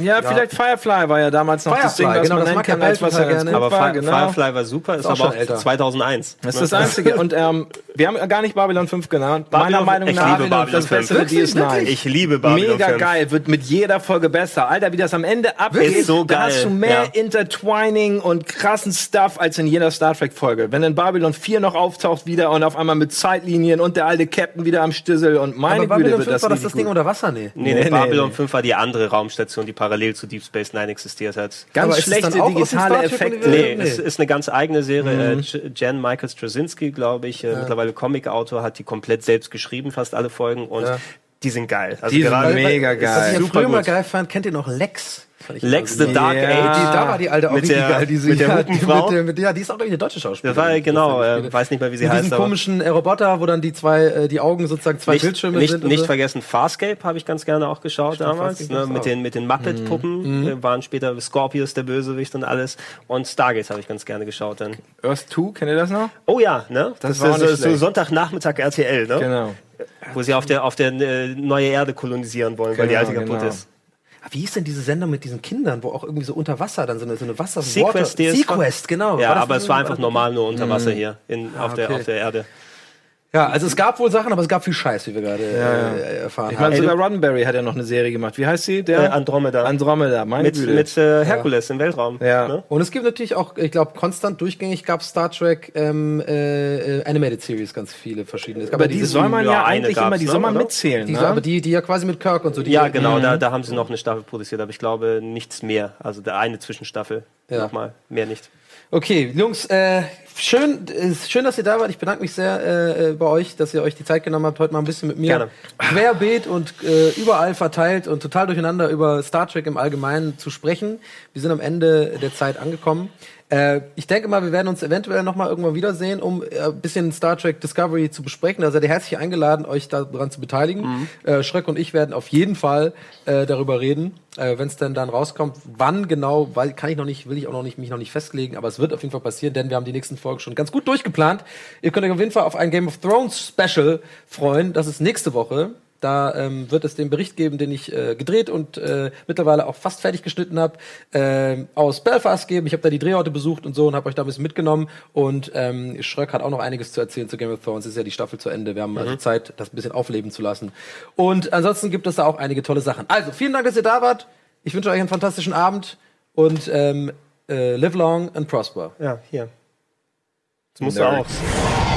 ja, vielleicht Firefly war ja damals noch das Firefly, Ding, was genau, man das mag ja kann, als was ja ganz gerne. gut Aber war. Genau. Firefly war super, ist, auch aber schon auch älter. 2001. Das ist das Einzige. Und ähm, wir haben gar nicht Babylon 5 genannt. Meiner Meinung ich nach liebe Babylon das 5. Beste für Wirklich? DS9. Ich liebe Babylon Mega 5. geil, wird mit jeder Folge besser. Alter, wie das am Ende abgeht, Ist so da hast du mehr ja. Intertwining und krassen Stuff als in jeder Star Trek Folge. Wenn in Babylon 4 noch auftaucht wieder und auf einmal mit Zeitlinien und der alte Captain wieder am Stüssel und meine aber Güte 5 wird das war das das Ding gut. unter Wasser? Nee. Nee, Nee, nee, nee, Babylon nee. 5 war die andere Raumstation, die parallel zu Deep Space Nine existiert hat. Ganz Aber schlechte digitale Effekte. Nee, Nee. es ist eine ganz eigene Serie. Äh, J- Jan Michael Straczynski, glaube ich, äh, mittlerweile Comic-Autor, hat die komplett selbst geschrieben, fast alle Folgen. Und Ja. die sind geil. Also Die sind gerade mega Was ich geil. ja Super früher mal gut. geil fand, kennt ihr noch Lex? Lex the. Dark Ja. Age. Die, da war die alte auch Mit richtig der- geil. Diese, mit der ja, Hupenfrau? Mit der, mit, ja, die ist auch irgendwie eine deutsche Schauspielerin. Das war genau, äh, weiß nicht mehr, wie sie Mit heißt. diesen aber komischen äh, Roboter, wo dann die zwei, äh, die Augen sozusagen zwei nicht, Bildschirme nicht, sind. nicht so. vergessen, Farscape habe ich ganz gerne auch geschaut damals. Farscape Ne, mit, auch. den, mit den Muppet-Puppen äh, waren später Scorpius der Bösewicht und alles. Und Stargate habe ich ganz gerne geschaut dann. Earth 2, kennt ihr das noch? Oh ja, ne? Das Das, ist nicht so, so. Sonntagnachmittag RTL, ne? Genau. Wo sie auf der, auf der äh, neue Erde kolonisieren wollen, weil die Genau, alte kaputt genau. ist. Ah, Wie hieß denn diese Sendung mit diesen Kindern, wo auch irgendwie so unter Wasser dann so eine, so eine Wasser Sequest Water-. Sequest, genau. Ja, aber es war einfach normal nur unter Wasser hier in, auf, der, okay. auf der Erde. Ja, also es gab wohl Sachen, aber es gab viel Scheiß, wie wir gerade äh, erfahren Ich meine, haben. sogar Roddenberry hat ja noch eine Serie gemacht. Wie heißt sie? Äh, Der Andromeda. Andromeda, meine mit Güte. mit äh, Herkules im Weltraum. Ja. Ne? Und es gibt natürlich auch, ich glaube, konstant durchgängig gab Star Trek ähm, äh, äh, Animated Series ganz viele verschiedene. Es gab aber ja die soll man ja, ja, eine eigentlich immer, die ne, soll man oder? mitzählen. die, ne? aber die, die ja quasi mit Kirk und so. Die Ja, genau, Mhm. da, da haben sie noch eine Staffel produziert, aber ich glaube nichts mehr. Also der eine Zwischenstaffel. Ja. Nochmal, mehr nicht. Okay, Jungs, äh, schön, äh, schön, dass ihr da wart. Ich bedanke mich sehr äh, äh, bei euch, dass ihr euch die Zeit genommen habt, heute mal ein bisschen mit mir Gerne. querbeet und äh, überall verteilt und total durcheinander über Star Trek im Allgemeinen zu sprechen. Wir sind am Ende der Zeit angekommen. Äh, ich denke mal, wir werden uns eventuell noch mal irgendwann wiedersehen, um äh, ein bisschen Star Trek Discovery zu besprechen. Da seid ihr herzlich eingeladen, euch daran zu beteiligen. Mhm. Äh, Schröck und ich werden auf jeden Fall äh, darüber reden, äh, wenn es denn dann rauskommt. Wann genau, weil kann ich noch nicht, will ich auch noch nicht mich noch nicht festlegen, aber es wird auf jeden Fall passieren, denn wir haben die nächsten Folgen schon ganz gut durchgeplant. Ihr könnt euch auf jeden Fall auf ein Game of Thrones Special freuen. Das ist nächste Woche. Da ähm, wird es den Bericht geben, den ich äh, gedreht und äh, mittlerweile auch fast fertig geschnitten habe, ähm, aus Belfast geben. Ich habe da die Drehorte besucht und so und habe euch da ein bisschen mitgenommen. Und ähm, Schröck hat auch noch einiges zu erzählen zu Game of Thrones. Es ist ja die Staffel zu Ende. Wir haben also Zeit, das ein bisschen aufleben zu lassen. Und ansonsten gibt es da auch einige tolle Sachen. Also, vielen Dank, dass ihr da wart. Ich wünsche euch einen fantastischen Abend und ähm, äh, live long and prosper. Ja, hier. Das Nerd. du auch.